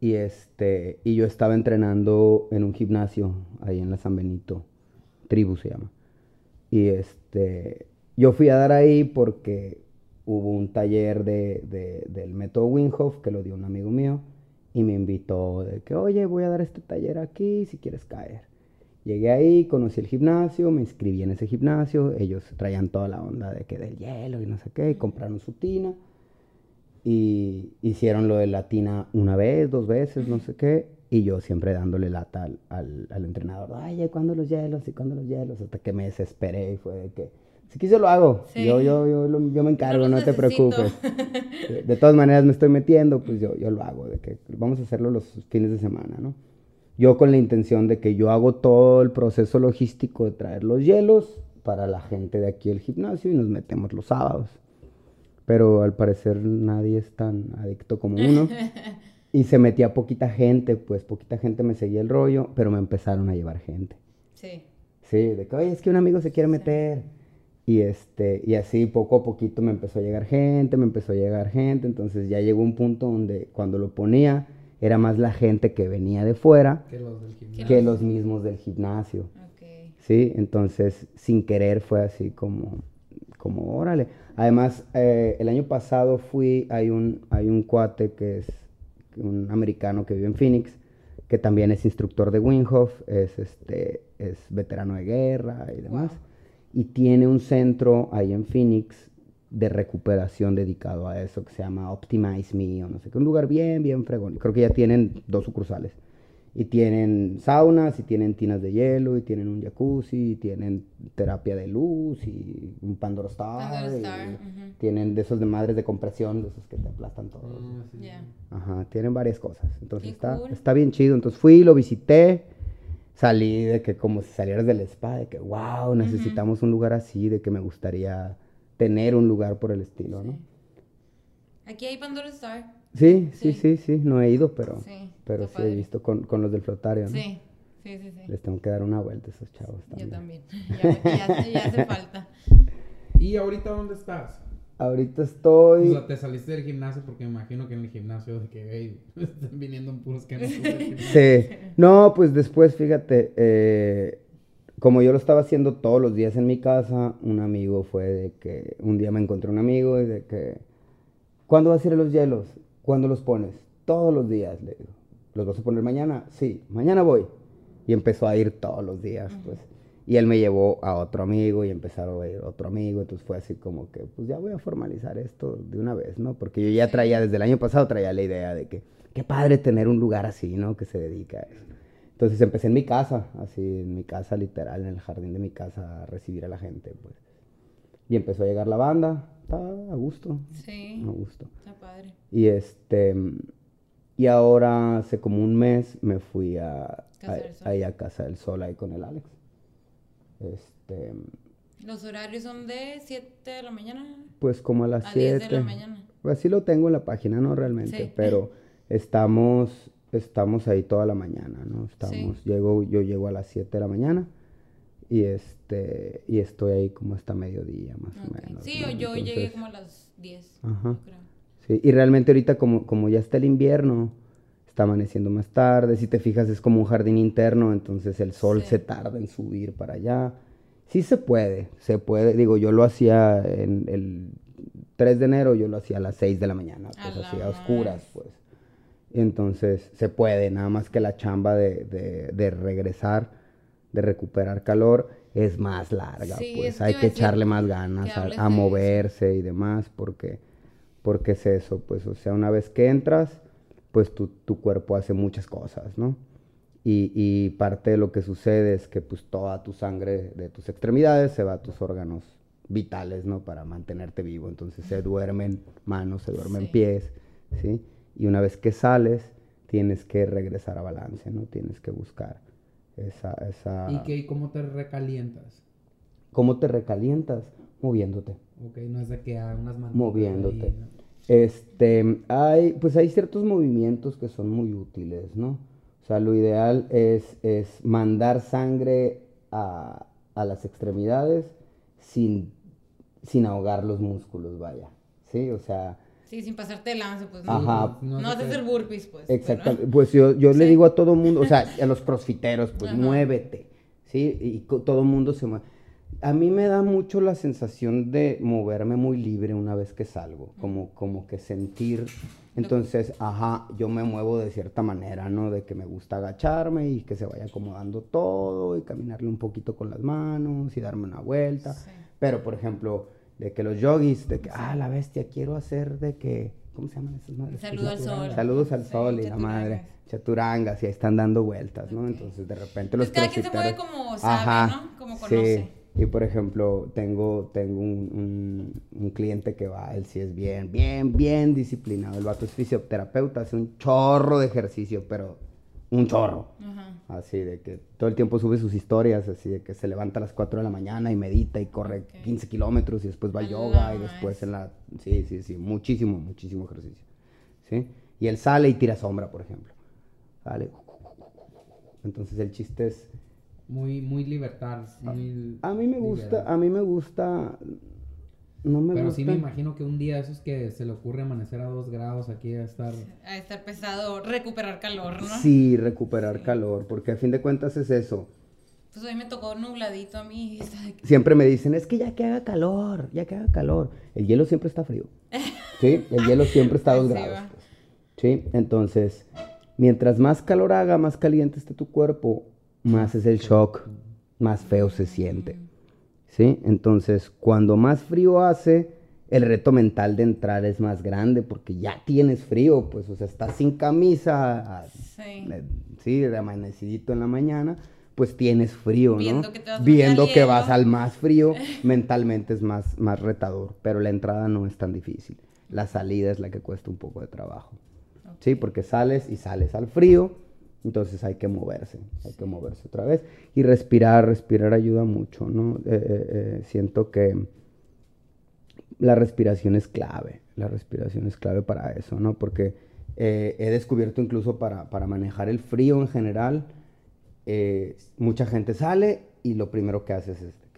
Y este, y yo estaba entrenando en un gimnasio ahí en la San Benito, Tribu se llama. Y este, yo fui a dar ahí porque hubo un taller de, de- del método Wim Hof que lo dio un amigo mío y me invitó de que, oye, voy a dar este taller aquí si quieres caer. Llegué ahí, conocí el gimnasio, me inscribí en ese gimnasio, ellos traían toda la onda de que del hielo y no sé qué, compraron su tina y hicieron lo de la tina una vez, dos veces, no sé qué, y yo siempre dándole lata al, al, al entrenador, oye, ¿cuándo los hielos? ¿Y cuándo los hielos? Hasta que me desesperé y fue de que, si quise lo hago, Sí. yo, yo, yo, yo me encargo, No no, los te preocupes. De, de todas maneras me estoy metiendo, pues yo, yo lo hago, de que vamos a hacerlo los fines de semana, ¿no? Yo con la intención de que yo hago todo el proceso logístico de traer los hielos para la gente de aquí del gimnasio y nos metemos los sábados. Pero al parecer nadie es tan adicto como uno. y se metía poquita gente, pues poquita gente me seguía el rollo, pero me empezaron a llevar gente. Sí. Sí, de que, oye, es que un amigo se quiere meter. Y, este, y así poco a poquito me empezó a llegar gente, me empezó a llegar gente. Entonces ya llegó un punto donde cuando lo ponía era más la gente que venía de fuera Que los del gimnasio. que los mismos del gimnasio. Sí, entonces sin querer fue así como, como órale. Además, eh, el año pasado fui, hay un, hay un cuate que es un americano que vive en Phoenix, que también es instructor de Winghoff, es, este, es veterano de guerra y demás, y tiene un centro ahí en Phoenix de recuperación dedicado a eso, que se llama Optimize Me, o no sé qué, un lugar bien, bien fregón. Creo que ya tienen dos sucursales. Y tienen saunas, y tienen tinas de hielo, y tienen un jacuzzi, y tienen terapia de luz, y un Pandora Star. Pandora y Star, ujú. Tienen de esos de madres de compresión, de esos que te aplastan todo. Ah, sí. Ya. Ajá, tienen varias cosas. Entonces está, cool. está bien chido. Entonces fui, lo visité, salí de que como si salieras del spa, de que wow, necesitamos un lugar así, de que me gustaría tener un lugar por el estilo, ¿no? Aquí hay Pandora Star. Sí, sí, Sí. sí, sí, no he ido, pero, Sí, pero sí he visto con, con los del flotario, ¿no? Sí. Sí, sí, sí. Les tengo que dar una vuelta a esos chavos Yo también. también. Ya, ya, ya hace falta. ¿Y ahorita dónde estás? Ahorita O estoy... sea, te saliste del gimnasio porque me imagino que en el gimnasio de que, hey, están viniendo en puros que no son del gimnasio. Sí. No, pues después, fíjate, eh, como yo lo estaba haciendo todos los días en mi casa, un amigo fue de que un día me encontré un amigo y de que, ¿cuándo vas a ir a los hielos? ¿Cuándo los pones? Todos los días, le digo. ¿Los vas a poner mañana? Sí, mañana voy. Y empezó a ir todos los días, pues. Y él me llevó a otro amigo y empezaron a ir otro amigo, entonces fue así como que, pues ya voy a formalizar esto de una vez, ¿no? Porque yo ya traía, desde el año pasado traía la idea de que, qué padre tener un lugar así, ¿no? Que se dedica a eso. Entonces empecé en mi casa, así en mi casa literal, en el jardín de mi casa a recibir a la gente, pues. Y empezó a llegar la banda, estaba a gusto, Sí. a gusto. Está padre. Y este, y ahora hace como un mes me fui a, ahí a Casa del Sol, ahí con el Alex. Este, Los horarios son de 7 de la mañana pues como a las a 10 7. de la mañana. Pues así lo tengo en la página, ¿no? Realmente, Sí. pero estamos, estamos ahí toda la mañana, ¿no? Estamos, llego, yo llego a las 7 de la mañana y este, y estoy ahí como hasta mediodía, más o menos. Sí, ¿no? yo, llegué como a las 10. Ajá. creo. Sí, y realmente ahorita como, como ya está el invierno, está amaneciendo más tarde, si te fijas es como un jardín interno, entonces el sol Sí. se tarda en subir para allá. Sí se puede, se puede, digo, yo lo hacía en el 3 de enero, yo lo hacía a las 6 de la mañana, pues así a oscuras, pues. Entonces se puede, nada más que la chamba de, de, de regresar, de recuperar calor, es más larga, Sí, pues hay que echarle más ganas a, a moverse y demás, porque, porque es eso, pues, o sea, una vez que entras, pues tu, tu cuerpo hace muchas cosas, ¿no? Y, y parte de lo que sucede es que pues toda tu sangre de tus extremidades se va a tus órganos vitales, ¿no? Para mantenerte vivo. Entonces se duermen manos, se duermen Sí. pies, ¿sí? Y una vez que sales, tienes que regresar a balance, ¿no? Tienes que buscar esa... esa... ¿Y qué, cómo te recalientas? ¿Cómo te recalientas? Moviéndote. Ok, no es de que hagas unas manos. Moviéndote. Este, hay, pues hay ciertos movimientos que son muy útiles, ¿no? O sea, lo ideal es, es mandar sangre a, a las extremidades sin, sin ahogar los músculos, vaya. ¿Sí? O sea, Sí, sin pasarte de lance, pues no. Ajá. No, No haces el burpees, pues. Exacto. pero- Pues yo, yo le digo a todo mundo, o sea, a los crossfiteros, pues Ajá. muévete, ¿sí? Y todo mundo se mueve. A mí me da mucho la sensación de moverme muy libre una vez que salgo, como, como que sentir, entonces, ajá, yo me muevo de cierta manera, ¿no? De que me gusta agacharme y que se vaya acomodando todo y caminarle un poquito con las manos y darme una vuelta. Sí. Pero, por ejemplo, de que los yogis, de que, ah, la bestia, quiero hacer de que, ¿cómo se llaman esas madres? Saludo al sol. Saludos al Sí, sol y la madre. chaturangas. Y ahí están dando vueltas, ¿no? Entonces, de repente los Pues cada quien se mueve como sabe, ¿no? Como sí. Y por ejemplo, tengo, tengo un, un- un cliente que va, él sí es bien, bien, bien disciplinado. El vato es fisioterapeuta, hace un chorro de ejercicio, pero un chorro. Así de que todo el tiempo sube sus historias, así de que se levanta a las 4 de la mañana y medita y corre Ok. 15 kilómetros y después va a A yoga y después en la... Sí, sí, sí, muchísimo, muchísimo ejercicio. ¿Sí? Y él sale y tira sombra, por ejemplo. Sale. Entonces el chiste es... Muy, muy libertad. Muy A mí me gusta, liberal. a mí me gusta... No me Pero gusta... sí me imagino que un día esos que se le ocurre amanecer a dos grados aquí a estar... A estar pesado, recuperar calor, ¿no? Sí, recuperar calor, porque a fin de cuentas es eso. Pues hoy me tocó nubladito a mí. Siempre me dicen, es que ya que haga calor, ya que haga calor. El hielo siempre está frío. Sí, el hielo siempre está a dos Sí, grados. pues. Sí, entonces, mientras más calor haga, más caliente esté tu cuerpo, más es el shock, más feo se siente. ¿Sí? Entonces, cuando más frío hace, el reto mental de entrar es más grande porque ya tienes frío, pues, o sea, estás sin camisa, a- Sí. eh, sí, de amanecidito en la mañana, pues tienes frío, ¿no? Viendo que te vas Viendo que vas al más frío, mentalmente es más, más retador, pero la entrada no es tan difícil. La salida es la que cuesta un poco de trabajo. Sí, porque sales y sales al frío, entonces hay que moverse, hay que moverse otra vez. Y respirar, respirar ayuda mucho, ¿no? Eh, eh, eh, siento que la respiración es clave, la respiración es clave para eso, ¿no? Porque eh, he descubierto incluso para, para manejar el frío en general, eh, mucha gente sale y lo primero que hace es este.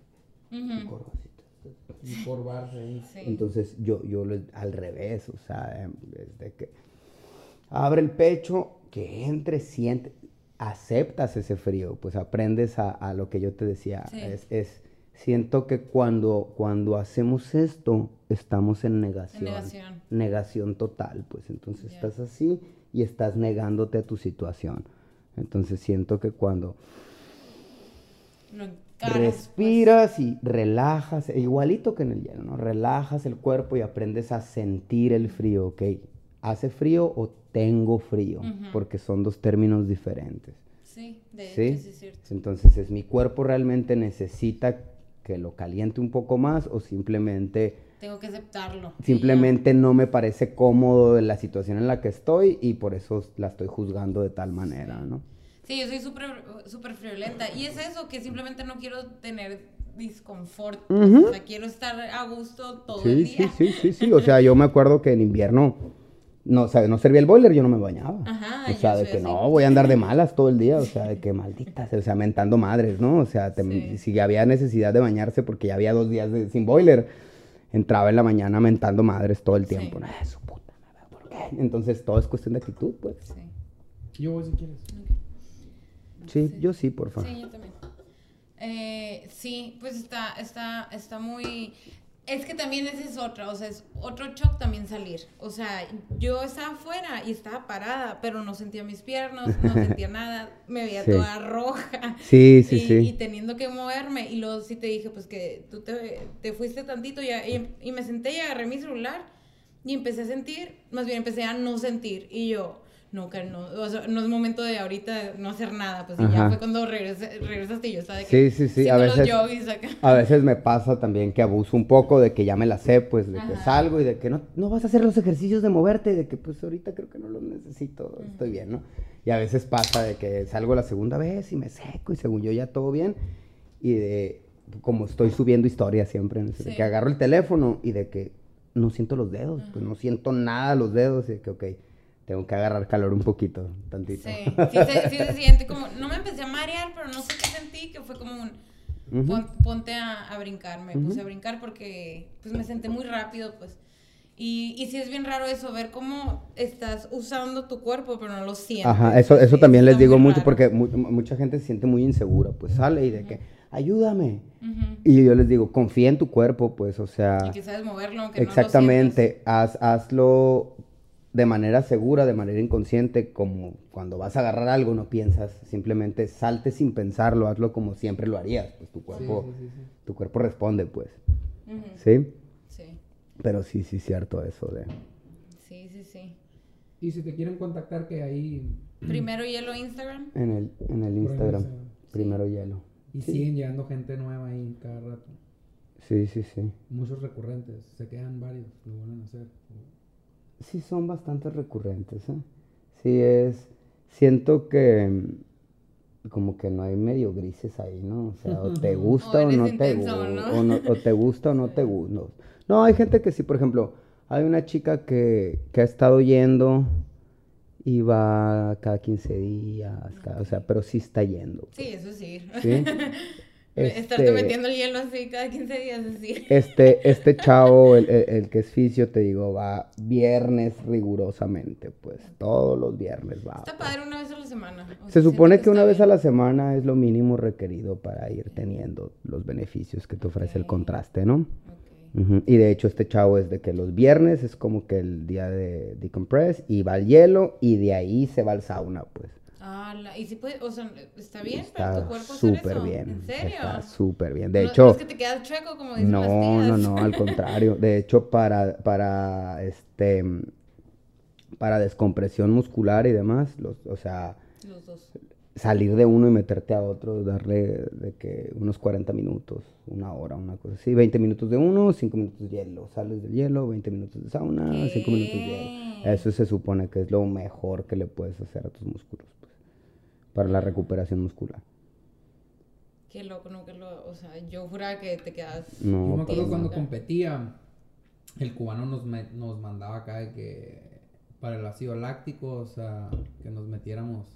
Encorvarse ahí. Sí. Entonces yo, yo al revés, o sea, em, desde que abre el pecho, que entre, siente, aceptas ese frío, pues aprendes a, a lo que yo te decía. Sí. Es, es- siento que cuando, cuando hacemos esto, estamos en negación. negación. Negación total, pues entonces estás así y estás negándote a tu situación. Entonces siento que cuando encaras, Respiras y relajas, e igualito que en el hielo, ¿no? Relajas el cuerpo y aprendes a sentir el frío, ¿ok? ¿Hace frío o tengo frío? Ujú. Porque son dos términos diferentes. Sí, de ¿sí? hecho, sí es cierto. Entonces, ¿es mi cuerpo realmente necesita que lo caliente un poco más o simplemente, Tengo que aceptarlo. simplemente no me parece cómodo la situación en la que estoy y por eso la estoy juzgando de tal manera, ¿no? Sí, yo soy súper súper friolenta. Y es eso, que simplemente no quiero tener disconfort. pues, Ujú. O sea, quiero estar a gusto todo el Sí, sí, día. sí, sí, sí. O sea, yo me acuerdo que en invierno no, o sea, no servía el boiler, yo no me bañaba. Ajá, o sea, de que así. no, voy a andar de malas todo el día, o sea, de que malditas, o sea, mentando madres, ¿no? O sea, te- Sí. si había necesidad de bañarse porque ya había dos días de- sin boiler, entraba en la mañana mentando madres todo el tiempo. Sí. "Ah, su puta madre, ¿por qué? Entonces, todo es cuestión de actitud, pues. Sí. Yo voy si quieres. Sí, Sí. yo sí, por favor. Sí, yo también. Eh, sí, pues está, está, está muy... Es que también esa es otra, o sea, es otro shock también salir. O sea, yo estaba afuera y estaba parada, pero no sentía mis piernas, no sentía nada, me veía Sí. toda roja. Sí, sí, y, sí. y teniendo que moverme. Y luego sí te dije, pues que tú te, te fuiste tantito y, y, y me senté y agarré mi celular y empecé a sentir, más bien empecé a no sentir. Y yo, no, que no, o sea, no es momento de ahorita no hacer nada. Pues y ya Ajá. fue cuando regresé, regresaste y yo estaba de que Sí, sí, sí, a los veces- acá. A veces me pasa también que abuso un poco de que ya me la sé, pues, de que Ajá. salgo y de que no, no vas a hacer los ejercicios de moverte, de que pues ahorita creo que no los necesito, estoy bien, ¿no? Y a veces pasa de que salgo la segunda vez y me seco y según yo ya todo bien y de, como estoy subiendo historias siempre, ¿no? de Sí. que agarro el teléfono y de que no siento los dedos, pues no siento nada los dedos y de que, ok, tengo que agarrar calor un poquito, tantito. Sí, sí se, sí se siente como, no me empecé a marear, pero no sé qué sentí, que fue como un, pon- ponte a, a brincar, me puse a brincar porque pues me senté muy rápido, pues. Y, y sí es bien raro eso, ver cómo estás usando tu cuerpo, pero no lo sientes. Ajá, eso, eso también les digo mucho raro. porque mu- mucha gente se siente muy insegura, pues sale y de que, ayúdame. Y yo les digo, confía en tu cuerpo, pues, o sea, Y que sabes moverlo, aunque no lo exactamente, haz, hazlo de manera segura, de manera inconsciente, como cuando vas a agarrar algo no piensas, simplemente salte sin pensarlo, hazlo como siempre lo harías, pues tu cuerpo, sí, sí, sí. tu cuerpo responde, pues. ¿sí? Sí, Pero sí, sí, cierto eso de... sí, sí, sí. Y si te quieren contactar, que ahí. Primero hielo Instagram. En el, en el Instagram, Instagram. primero hielo. Y Sí. siguen llegando gente nueva ahí cada rato. Sí, sí, sí. Muchos recurrentes. Se quedan varios. Lo vuelven a hacer. Sí, son bastante recurrentes, ¿eh? Sí, es... siento que mm, como que no hay medio grises ahí, ¿no? O sea, o te gusta o, no te gusta. ¿no? O, no- o te gusta o no te gusta. No. No, hay gente que sí, por ejemplo, hay una chica que, que ha estado yendo y va cada 15 días, cada- o sea, pero sí está yendo. Sí, eso sí. ¿Sí? Estarte Este- metiendo el hielo así cada 15 días, así. Este, este chavo, el, el- el que es fisio, te digo, va viernes rigurosamente, pues todos los viernes va. Está pues. padre una vez a la semana. o Se supone que una vez a la semana es lo mínimo requerido para ir teniendo los beneficios que te ofrece el contraste, ¿no? Y de hecho este chavo es de que los viernes es como que el día de decompress y va al hielo y de ahí se va al sauna, pues. Ah, la- y si puede, o sea, está bien para Está tu cuerpo súper bien. ¿En serio? Está súper bien. De No- hecho, no es que te quedas chueco como dicen las no, tías. no, no, al contrario. De hecho, para, para este para descompresión muscular y demás, los, o sea, Los dos. salir de uno y meterte a otro, darle de que unos 40 minutos, una hora, una cosa así, 20 minutos de uno, 5 minutos de hielo, sales del hielo, 20 minutos de sauna, 5 minutos de hielo. ¿Qué? Eso se supone que es lo mejor que le puedes hacer a tus músculos, para la recuperación muscular. Qué loco, no, que lo, o sea, yo juraba que te quedas... No, Yo me acuerdo cuando competía, el cubano nos, me- nos mandaba acá de que para el ácido láctico, o sea, que nos metiéramos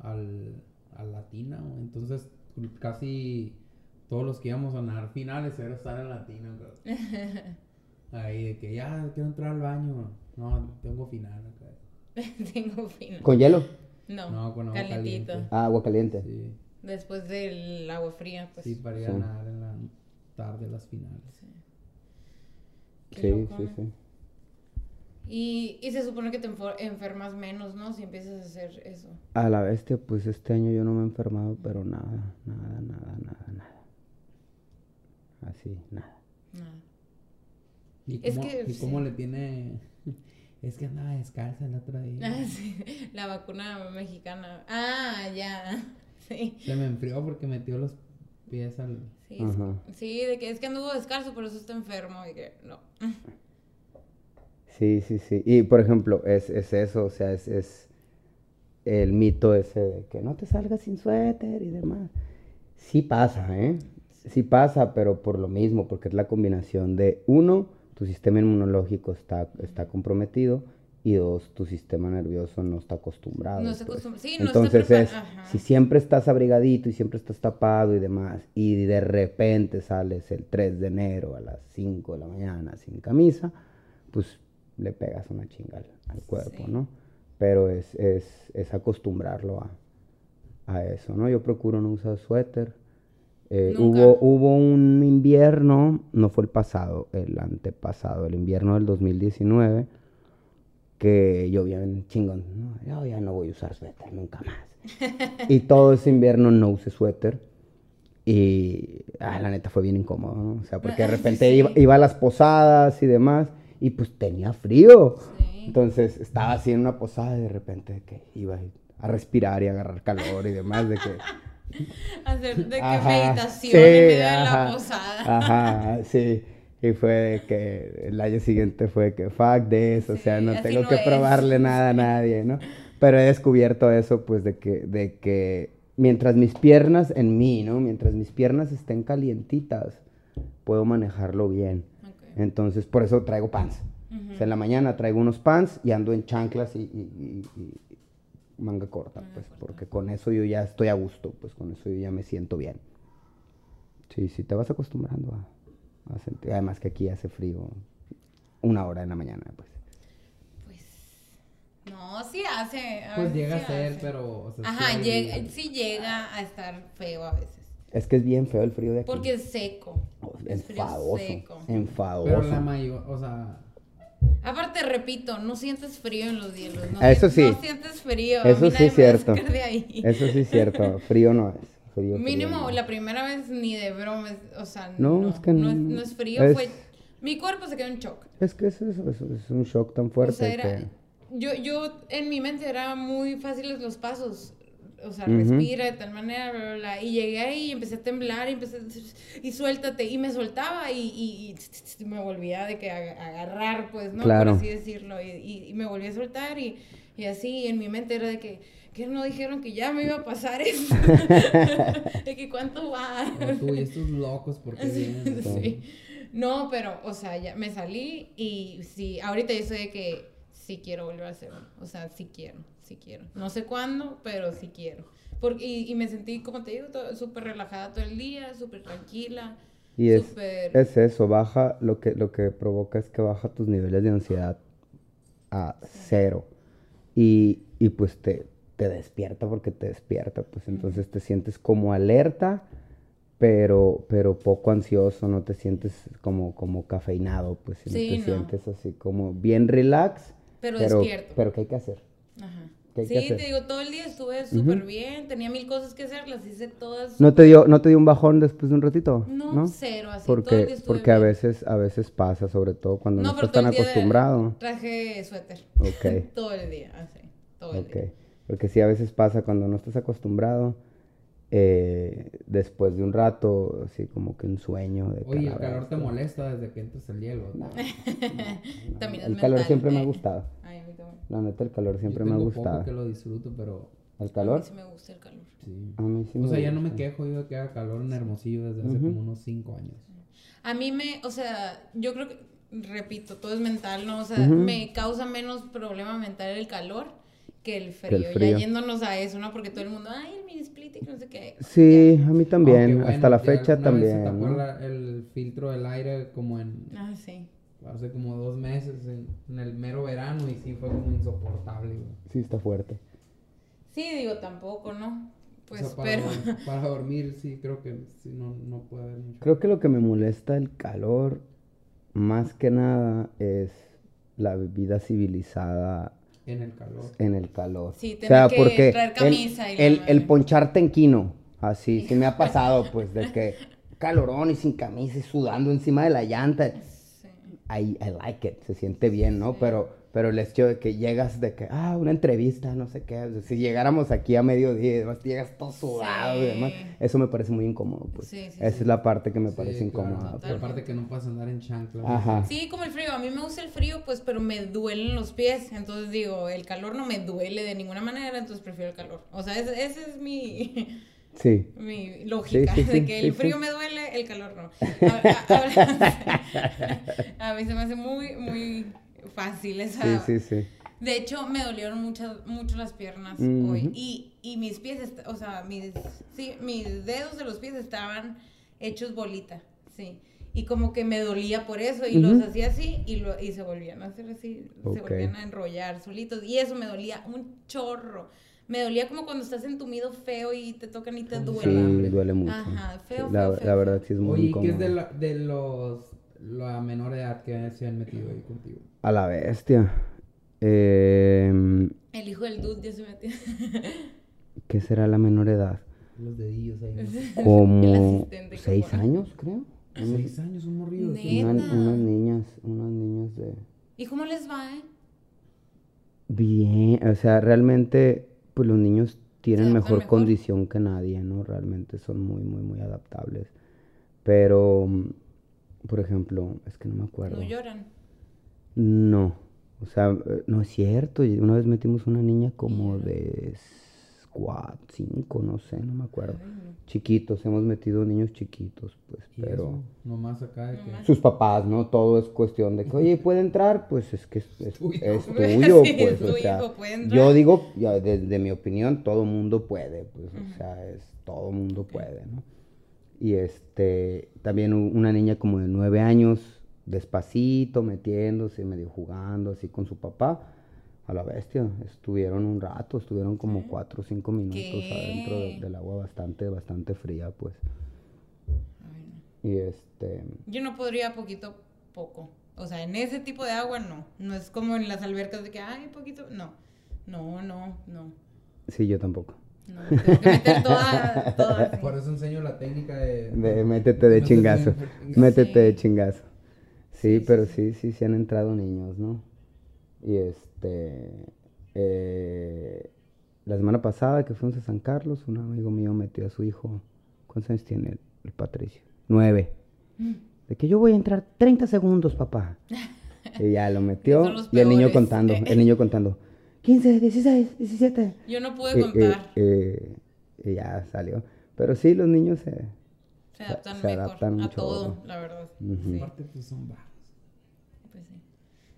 al, a latina, entonces casi todos los que íbamos a nadar finales era estar en latina, güey. Ahí de que ya quiero entrar al baño, no, tengo final acá. Tengo fino. ¿Con hielo? No, No, con agua calientito. caliente. Ah, agua caliente. Sí, Después del agua fría, pues. sí, para ir Sí. a nadar en la tarde las finales. Qué Sí, loco. sí, sí. Y, y se supone que te enfermas menos, ¿no? Si empiezas a hacer eso. A la bestia, pues este año yo no me he enfermado, pero nada, nada, nada, nada, nada. Así, nada. Nada. ¿Y Es cómo, que, y cómo sí. le tiene? Es que andaba descalza el otro día. Ah, sí, La vacuna mexicana. Ah, ya. Sí. Se me enfrió porque metió los pies al... Sí, es- sí, de que es que anduvo descalzo, por eso está enfermo. Y que no. Sí, sí, sí. Y por ejemplo, es, es eso, o sea, es, es el mito ese de que no te salgas sin suéter y demás. Sí pasa, ¿eh? Sí pasa, pero por lo mismo, porque es la combinación de, uno, tu sistema inmunológico está, está comprometido y dos, tu sistema nervioso no está acostumbrado. No está pues. acostum- sí, no Entonces es, si siempre estás abrigadito y siempre estás tapado y demás, y de repente sales el 3 de enero a las 5 de la mañana sin camisa, pues le pegas una chinga al, al cuerpo, Sí. ¿no? Pero es, es, es acostumbrarlo a, a eso, ¿no? Yo procuro no usar suéter. Eh, hubo, hubo un invierno, no fue el pasado, el antepasado, el invierno del 2019, que llovía en chingón. No, yo ya no voy a usar suéter nunca más. y todo ese invierno no usé suéter. Y ah, la neta fue bien incómodo, ¿no? O sea, porque de repente Sí. iba, iba a las posadas y demás, y pues tenía frío. Sí. Entonces estaba así en una posada y de repente que iba a respirar y agarrar calor y demás, de que... Hacer de que Ajá, meditación sí, en medio de ajá, la posada. Ajá, sí. Y fue que el año siguiente fue que fuck de eso, o sea, Sí, no tengo no que es. probarle nada a nadie, ¿no? Pero he descubierto eso, pues, de que, de que mientras mis piernas, en mí, ¿no? Mientras mis piernas estén calientitas, puedo manejarlo bien. Ok. Entonces, por eso traigo pants. Ujú. O sea, en la mañana traigo unos pants y ando en chanclas y- y- y manga corta, Manga pues, corta. porque con eso yo ya estoy a gusto, pues con eso yo ya me siento bien. Sí, sí, te vas acostumbrando a, a sentir. Además que aquí hace frío una hora en la mañana, pues. Pues. No, sí hace. a Pues veces llega sí a ser, hace. pero... o sea, Ajá, sí llega, sí llega a estar feo a veces. Es que es bien feo el frío de aquí. Porque es seco. Oh, Es frío enfadoso. seco. Enfadoso. Pero la mayor, o sea... Aparte, repito, no sientes frío en los hielos. No Eso sí. No sientes frío. Eso sí es cierto. Eso sí es cierto. Frío no es. Frío, frío Mínimo, no. la primera vez ni de broma. O sea, No, no, es que no, es, no- es frío. es- Fue, mi cuerpo se quedó en shock. Es que es es, un shock tan O fuerte sea, era, que... yo, yo en mi mente era muy fáciles los pasos. O sea, respira de tal manera, bla, bla, bla. Y llegué ahí y empecé a temblar y empecé a, y suéltate. Y me soltaba y, y- y me volvía de que agarrar, pues, ¿no? Claro. Por así decirlo. Y, y- y me volví a soltar y Y así en mi mente era de que, que no dijeron que ya me iba a pasar eso. de que cuánto va. No, tú y estos locos, porque vienen? Sí. No, pero, o sea, ya me salí y sí, ahorita yo sé que sí quiero volver a hacerlo. O sea, sí quiero, sí quiero. No sé cuándo, pero sí quiero. Porque, y, y me sentí, como te digo, súper relajada todo el día, súper tranquila. Y es, súper- es eso, baja, lo que, lo que provoca es que baja tus niveles de ansiedad a cero. Y, y pues te, te despierta porque te despierta, pues entonces te sientes como alerta, pero, pero poco ansioso, no te sientes como, como cafeinado, pues Sí, te no. sientes así como bien relax. Pero despierto. Pero ¿qué hay que hacer? Ajá. ¿Qué hay Sí, que hacer? te digo, todo el día estuve súper bien, tenía mil cosas que hacer, las hice todas. ¿No te dio, no te dio un bajón después de un ratito? No, cero, así, todo el día Porque, estuve porque a bien. veces, a veces pasa, sobre todo cuando no, estás tan acostumbrado. Traje suéter. Ok. todo el día, así, todo el Ok, día. porque sí, a veces pasa cuando no estás acostumbrado, eh, después de un rato, así como que un sueño de Oye, el calor te molesta desde que entras el hielo. ¿no? También es El calor mental, siempre me ha gustado. A mí también. La neta, el calor siempre Yo me ha tengo poco gustado. que lo disfruto, pero ¿El A calor? mí sí me gusta el calor. sí. A mí sí O sea, ya no me gusta. quejo yo de que haga calor en Hermosillo desde hace Ujú. como unos 5 años. A mí me, o sea, yo creo que, repito, todo es mental, ¿no? O sea, Ujú. me causa menos problema mental el calor que el frío. el frío. Ya yéndonos a eso, ¿no? Porque todo el mundo, ay, el mini split y que no sé qué. Sí, a mí también, Aunque, bueno, hasta la ya fecha alguna vez se también. tapó ¿no? la- el filtro del aire como en Ya. Ah, sí. Hace como dos meses en, en el mero verano y sí fue como insoportable. güey. Sí, está fuerte. Sí, digo, tampoco, ¿no? Pues, o sea, para, pero... para dormir sí creo que sí, no, no puede haber mucho. Creo que lo que me molesta el calor, más que nada, es la vida civilizada En el calor. en el calor. Sí, o tener sea, que porque traer el- camisa y la el, el poncharte en quino, así, sí me ha pasado, pues, de que calorón y sin camisa y sudando encima de la llanta. I, I like it, se siente bien, ¿no? Sí. Pero, pero el hecho de que llegas de que, ah, una entrevista, no sé qué, o sea, si llegáramos aquí a mediodía y demás, llegas todo sudado y demás, eso me parece muy incómodo, pues. Sí, sí, Esa sí. es la parte que me Sí, parece claro. incómoda. Y pues. aparte que no puedes andar en chanclas. Ajá. Sí, como el frío. A mí me gusta el frío, pues, pero me duelen los pies. Entonces digo, el calor no me duele de ninguna manera, entonces prefiero el calor. O sea, ese- esa es mi, Sí. mi lógica, Sí, sí, sí, de que el frío me duele, el calor no. A, a- a mí se me hace muy, muy fácil esa... Sí, sí, sí. De hecho, me dolieron muchas, mucho las piernas hoy. Y, y mis pies, o sea, mis, sí, mis dedos de los pies estaban hechos bolita, sí. Y como que me dolía por eso y los hacía así y, lo, y se volvían a hacer así, se volvían a enrollar solitos. Y eso me dolía un chorro. Me dolía como cuando estás entumido feo y te tocan y te duele. el Sí, duele mucho. Ajá, feo, Sí, la, feo, la verdad sí es muy Oye, ¿y incómodo. qué es de, la, de los la menor edad que se han metido ahí contigo? A la bestia. Em, El hijo del dude ya se metió. ¿Qué será la menor edad? Los dedillos ahí. ¿no? El Como seis años, creo. Seis años, un morrido. Una- unas niñas, unas niñas de... ¿Y cómo les va, eh? Bien, o sea, realmente, pues los niños tienen mejor, mejor. condición que nadie, ¿no? Realmente son muy, muy, muy adaptables. Pero, mm, por ejemplo, es que no me acuerdo. No lloran. No, o sea, eh, no es cierto. Una vez metimos una niña como de cuatro, cinco, no sé, no me acuerdo. Ay, no. Chiquitos, hemos metido niños chiquitos, pues, Y pero... eso, nomás acá de que... Sus papás, ¿no? Todo es cuestión de que, oye, ¿puede entrar? Pues es que es, es- Tuyo. es tuyo, Sí, pues, es tu o sea, hijo, puede entrar. yo digo, ya, desde mi opinión, todo mundo puede, pues, o sea, es, todo mundo puede, ¿no? Y este, también una niña como de nueve años, despacito, metiéndose, medio jugando así con su papá, a la bestia, estuvieron un rato, estuvieron como ¿Sí? cuatro o cinco minutos ¿Qué? adentro de- del agua bastante, bastante fría, pues, Ay, no. y este... Yo no podría poquito poco. O sea, en ese tipo de agua no. No es como en las albercas de que, ay, poquito. No. No, no, no. Sí, yo tampoco. No, tengo que meter toda, toda así. Por eso enseño la técnica de... De métete de chingazo. Métete de Sí. chingazo. Sí, pero sí, sí, sí han entrado niños, ¿no? Y este. eh, la semana pasada que fuimos a San Carlos, un amigo mío metió a su hijo. ¿Cuántos años tiene el, el Patricio? Nueve. Mm. De que yo voy a entrar 30 segundos, papá. Y ya lo metió. Y el niño contando, el niño contando. 15, 16, 17. Yo no pude Eh, eh, contar. eh, y ya salió. Pero sí, los niños se... se adaptan se mejor adaptan a mucho, todo, la verdad. Ujú. Sí, Aparte, pues son.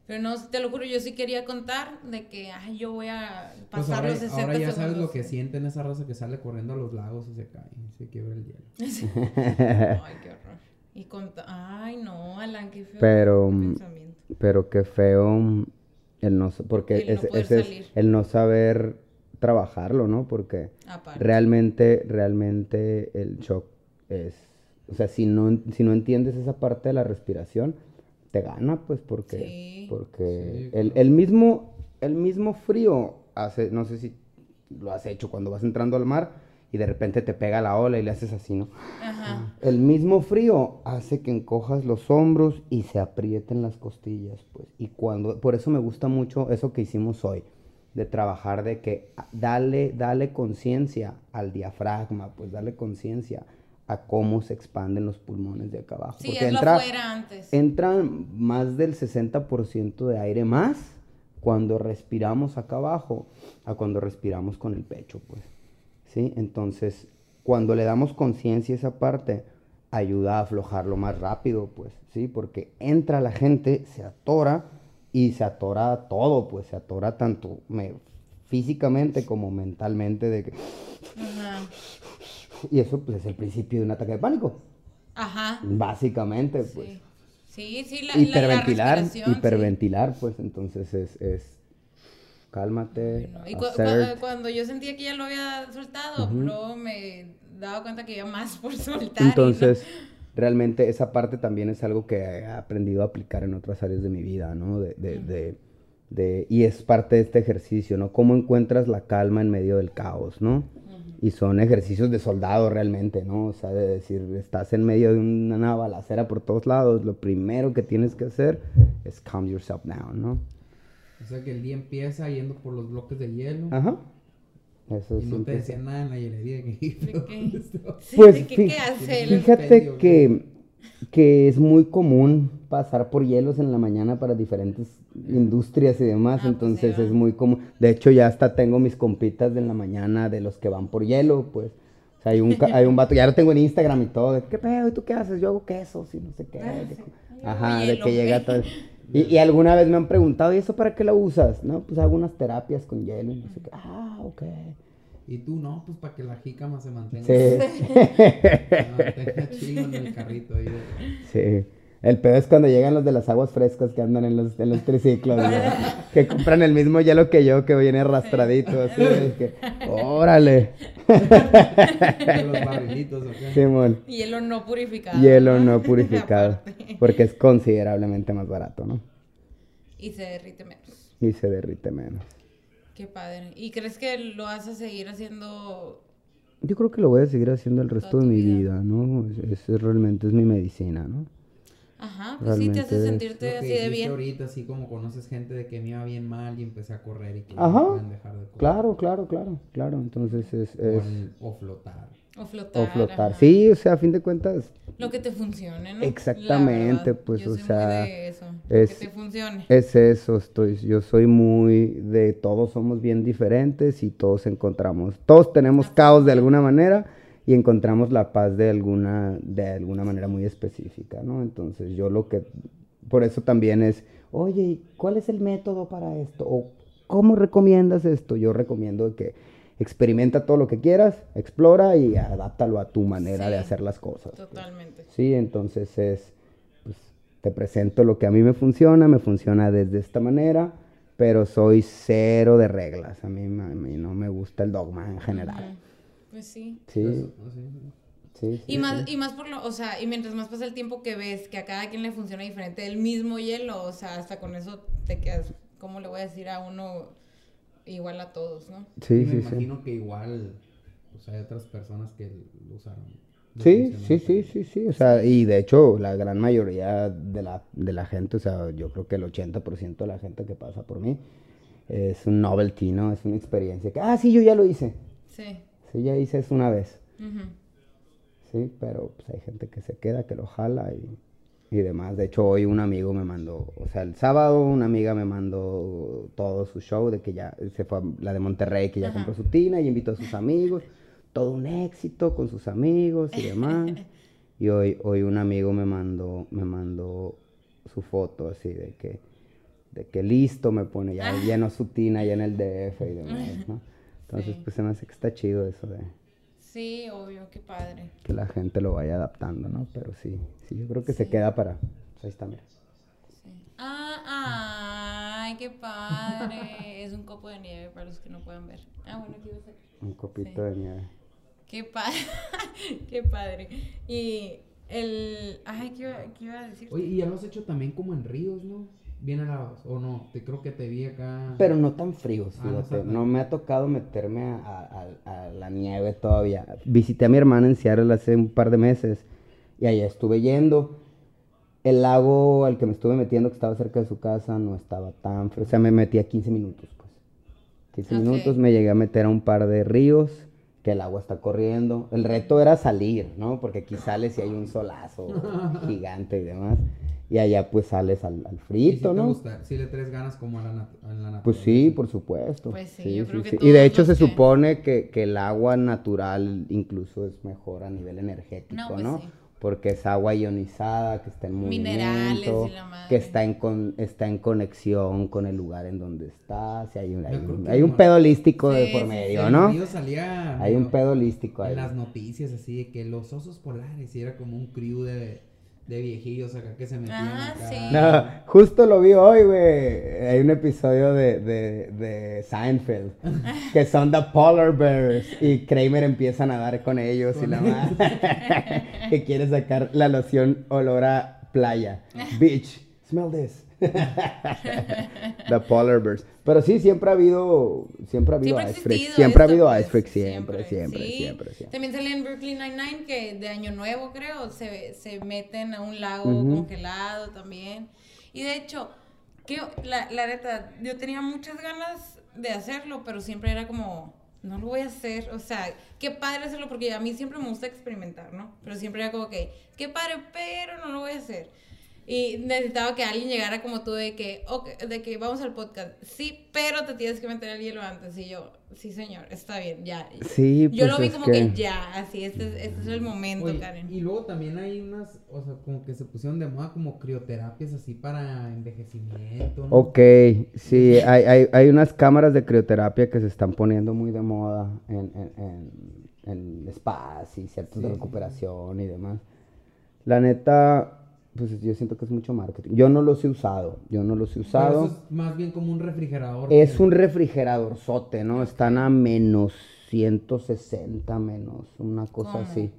Pues. Pero no, te lo juro, yo sí quería contar de que ay, yo voy a Pues pasar ahora, los 60 ahora ya sabes segundos. lo que sienten esa raza que sale corriendo a los lagos y se cae, y se quiebra el hielo. Sí. Ay, qué horror. Y conta... Ay, no, Alan, qué feo Pero, mm, pensamiento. Pero qué feo mm, el no... Porque El no ese- poder ese es el no saber trabajarlo, ¿no? Porque... Aparte. realmente, realmente el shock es, o sea, si no, si no entiendes esa parte de la respiración, te gana, pues, porque, Sí. porque Sí, el, el mismo, el mismo frío hace, no sé si lo has hecho cuando vas entrando al mar y de repente te pega la ola y le haces así, ¿no? Ajá. El mismo frío hace que encojas los hombros y se aprieten las costillas, pues. Y cuando, por eso me gusta mucho eso que hicimos hoy, de trabajar de que ah, dale, dale conciencia al diafragma, pues dale conciencia a cómo se expanden los pulmones de acá abajo. Sí, Porque es lo entra, afuera antes. entra más del 60% de aire más cuando respiramos acá abajo a cuando respiramos con el pecho, pues. ¿Sí? Entonces, cuando le damos conciencia a esa parte, ayuda a aflojarlo más rápido, pues, ¿sí? Porque entra la gente, se atora y se atora todo, pues, se atora tanto me- físicamente como mentalmente de que... Ajá. Y eso, pues, es el principio de un ataque de pánico, Ajá. básicamente, pues. Sí. Sí, la, la- la hiperventilar, sí. hiperventilar, pues entonces es, es cálmate, Bueno, y cu- cu- cuando yo sentía que ya lo había soltado, luego me daba cuenta que había más por soltar. no- entonces realmente esa parte también es algo que he aprendido a aplicar en otras áreas de mi vida, ¿no? De, de, de- de- y es parte de este ejercicio, ¿no? Cómo encuentras la calma en medio del caos, ¿no? Y son ejercicios de soldado realmente, ¿no? O sea, de decir, estás en medio de una balacera por todos lados, lo primero que tienes que hacer es calm yourself down, ¿no? O sea que el día empieza yendo por los bloques de hielo Ajá. Eso y no te decían nada en la hielería. que- ¿De qué? Sí, Pues ¿de qué, qué hace fíjate que, que es muy común pasar por hielos en la mañana para diferentes industrias y demás, Ah, pues, entonces es muy común. De hecho, ya hasta tengo mis compitas de en la mañana de los que van por hielo, pues. O sea, hay un, hay un vato, ya lo tengo en Instagram y todo, de, ¿qué pedo? ¿Y tú qué haces? Yo hago quesos y no sé qué. Ah, de- sí. Ajá, de que llega todo. Y, y alguna vez me han preguntado, ¿y eso para qué lo usas? No, pues hago unas terapias con hielo y no sé qué. Ah, ok. Y tú no, pues para que la jícama se mantenga. Sí. Se mantenga chido en el carrito ahí. de- Sí. El peor es cuando llegan los de las aguas frescas que andan en los, en los triciclos, güey, que compran el mismo hielo que yo, que viene arrastradito, así, de que, órale, los barrilitos, ¿o qué? Simón, Hielo no purificado. hielo no purificado, porque es considerablemente más barato, ¿no? Y se derrite menos. Y se derrite menos. Qué padre. ¿Y crees que lo vas a seguir haciendo? Yo creo que lo voy a seguir haciendo el resto de mi vida. vida, ¿no? Es, es- realmente es mi medicina, ¿no? Ajá, pues sí te hace Realmente es- sentirte Lo que así de bien. ahorita, así como conoces gente de que me iba bien mal y empecé a correr y que Ajá. no pueden dejar de correr. Claro, claro, claro, claro, entonces es... O, es el- o flotar. O flotar. o flotar. ajá. Sí, o sea, a fin de cuentas, Lo que te funcione, ¿no? Exactamente, verdad, pues, yo o soy muy sea, de eso, es- Que te funcione. Es eso, estoy, yo soy muy de todos somos bien diferentes y todos encontramos, todos tenemos caos de alguna manera y encontramos la paz de alguna, de alguna manera muy específica, ¿no? Entonces yo lo que, por eso también es, oye, ¿y ¿cuál es el método para esto? ¿O cómo recomiendas esto? Yo recomiendo que experimenta todo lo que quieras, explora y adáptalo a tu manera de hacer las cosas. pues. Totalmente. Sí, entonces es, pues, te presento lo que a mí me funciona, me funciona desde esta manera, pero soy cero de reglas. A mí, a mí no me gusta el dogma en general. Ujú. Pues sí. Sí, sí, sí. Y más, y más por lo, o sea, y mientras más pasa el tiempo que ves que a cada quien le funciona diferente el mismo hielo, o sea, hasta con eso te quedas, ¿cómo le voy a decir a uno igual a todos, no? Y Sí, me sí, sí. imagino que igual pues, hay otras personas que lo usaron. Sí, sí, sí, sí, sí, o sea, y de hecho la gran mayoría de la, de la gente, o sea, yo creo que el 80% de la gente que pasa por mí es un novelty, ¿no? Es una experiencia que, ah, sí, yo ya lo hice, Sí. sí, ya hice eso una vez, sí, pero pues hay gente que se queda, que lo jala y y demás. De hecho, hoy un amigo me mandó, o sea, el sábado una amiga me mandó todo su show de que ya se fue a la de Monterrey, que ya Ajá. compró su tina y invitó a sus amigos. Todo un éxito con sus amigos y demás. Y hoy, hoy un amigo me mandó, me mandó su foto así de que, de que listo me pone, ya llenó su tina ya en el DF y demás, ¿no? Entonces, Sí. pues se me hace que está chido eso de Sí, obvio, qué padre. que la gente lo vaya adaptando, ¿no? Pero sí, sí, yo creo que se queda para... pues ahí está, mira. Sí. Ah, ay, qué padre. es un copo de nieve para los que no puedan ver. Ah, bueno, aquí va a ser. Un copito Sí. de nieve. Qué padre. qué padre. Y el. Ay, ¿qué iba, qué iba a decir? Oye, y ya lo has hecho también como en ríos, ¿no? Bien helados, o no, te creo que te vi acá. Pero no tan fríos, Ah, no fíjate. me ha tocado meterme a, a- a la nieve todavía. Visité a mi hermana en Seattle hace un par de meses y allá estuve yendo. El lago al que me estuve metiendo, que estaba cerca de su casa, no estaba tan frío. O sea, me metí a 15 minutos, pues. 15 Ok. minutos, me llegué a meter a un par de ríos, que el agua está corriendo. El reto era salir, ¿no? Porque aquí sales y hay un solazo gigante y demás. Y allá pues sales al, al ¿Y si frito, te ¿no? gusta? Si le traes ganas como a la, nat- a la naturaleza. Pues sí, por supuesto. Pues sí, yo creo que Y de hecho se que- supone que, que el agua natural incluso es mejor a nivel energético, No, ¿no? pues sí. Porque es agua ionizada, que está en Minerales movimiento, y la madre. que está en, con, está en conexión con el lugar en donde estás. y hay un, hay un, hay un no. pedo holístico de Sí, por sí, medio, El ¿no? salía Hay un pedo holístico ahí. en las noticias así de que los osos polares y era como un crew de, de viejillos acá que se metían Ah, acá. sí. No, justo lo vi hoy, güey. Hay un episodio de, de, de Seinfeld que son The Polar Bears y Kramer empieza a nadar con ellos y Con la madre que quiere sacar la loción olor a playa. Beach, smell this. The Polar Bears. Pero sí, siempre ha habido, siempre ha habido Siempre ha Ice Freak. existido Siempre ha habido pues, Ice Freak, siempre, siempre, sí. siempre, siempre. También sale en Brooklyn Nine-Nine que de Año Nuevo, creo, se, se meten a un lago Ujú. congelado también. Y de hecho, que la, la neta, yo tenía muchas ganas de hacerlo, pero siempre era como, no lo voy a hacer. O sea, qué padre hacerlo, porque a mí siempre me gusta experimentar, ¿no? Pero siempre era como que, qué padre, pero no lo voy a hacer. Y necesitaba que alguien llegara como tú de que, ok, de que vamos al podcast. Sí, pero te tienes que meter el hielo antes. Y yo, sí, señor, está bien, ya. Sí, yo pues lo vi es como que... que- ya, así, este, es- este es el momento, Oye, Karen. y luego también hay unas, o sea, como que se pusieron de moda como crioterapias así para envejecimiento, ¿no? Ok, sí, hay, hay, hay unas cámaras de crioterapia que se están poniendo muy de moda en, en, en, en spas y centros de Sí, recuperación y demás. La neta, pues yo siento que es mucho marketing. Yo no los he usado, yo no los he Pero usado. eso es más bien como un refrigerador. Es un refrigerador sote, ¿no? Están a menos 160 menos, una cosa ¿Cómo? así.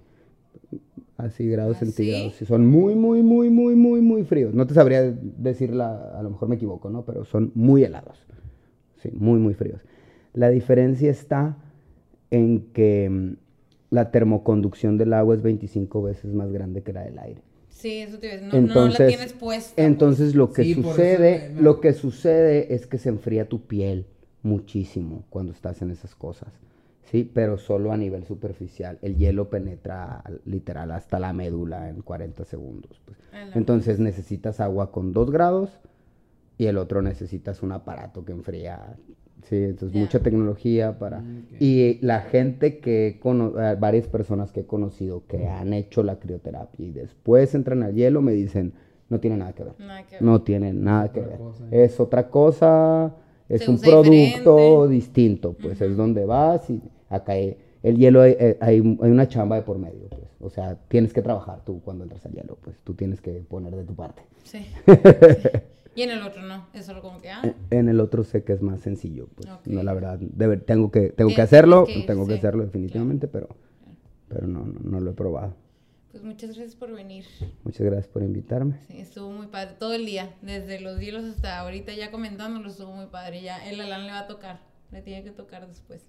Así grados ¿Ah, centígrados. Sí, son muy, muy, muy, muy, muy, muy fríos. No te sabría decir la, a lo mejor me equivoco, ¿no? Pero son muy helados. Sí, muy, muy fríos. La diferencia está en que mm, la termoconducción del agua es 25 veces más grande que la del aire. Sí, eso te a decir. No, no la Entonces, tienes puesta. entonces lo que Sí, por eso sucede, me- lo que sucede es que se enfría tu piel muchísimo cuando estás en esas cosas. Sí, pero solo a nivel superficial. El hielo penetra literal hasta la médula en 40 segundos. pues. Entonces necesitas agua con 2 grados y el otro necesitas un aparato que enfría. Sí, entonces mucha tecnología para... Mm. Y la gente que, he cono- eh, varias personas que he conocido que han hecho la crioterapia y después entran al hielo me dicen, no tiene nada que ver. Nada que ver. No tiene nada que otra ver. cosa. Es otra cosa, es Se un producto diferente. distinto, pues es donde vas y acá hay, el hielo hay, eh, hay, hay una chamba de por medio, pues. O sea, tienes que trabajar tú cuando entras al hielo, pues tú tienes que poner de tu parte. Sí. sí. Y en el otro no. Es solo como que, ah, En el otro sé que es más sencillo, pues. Ok. No, la verdad, debe- tengo que, tengo que hacerlo, que tengo que sí, hacerlo claro. definitivamente, pero, pero no, no, no lo he probado. pues muchas gracias por venir. Muchas gracias por invitarme. Sí, estuvo muy padre. Todo el día. Desde los hielos hasta ahorita ya comentándolo, estuvo muy padre. Ya el Alan le va a tocar. Le tiene que tocar después.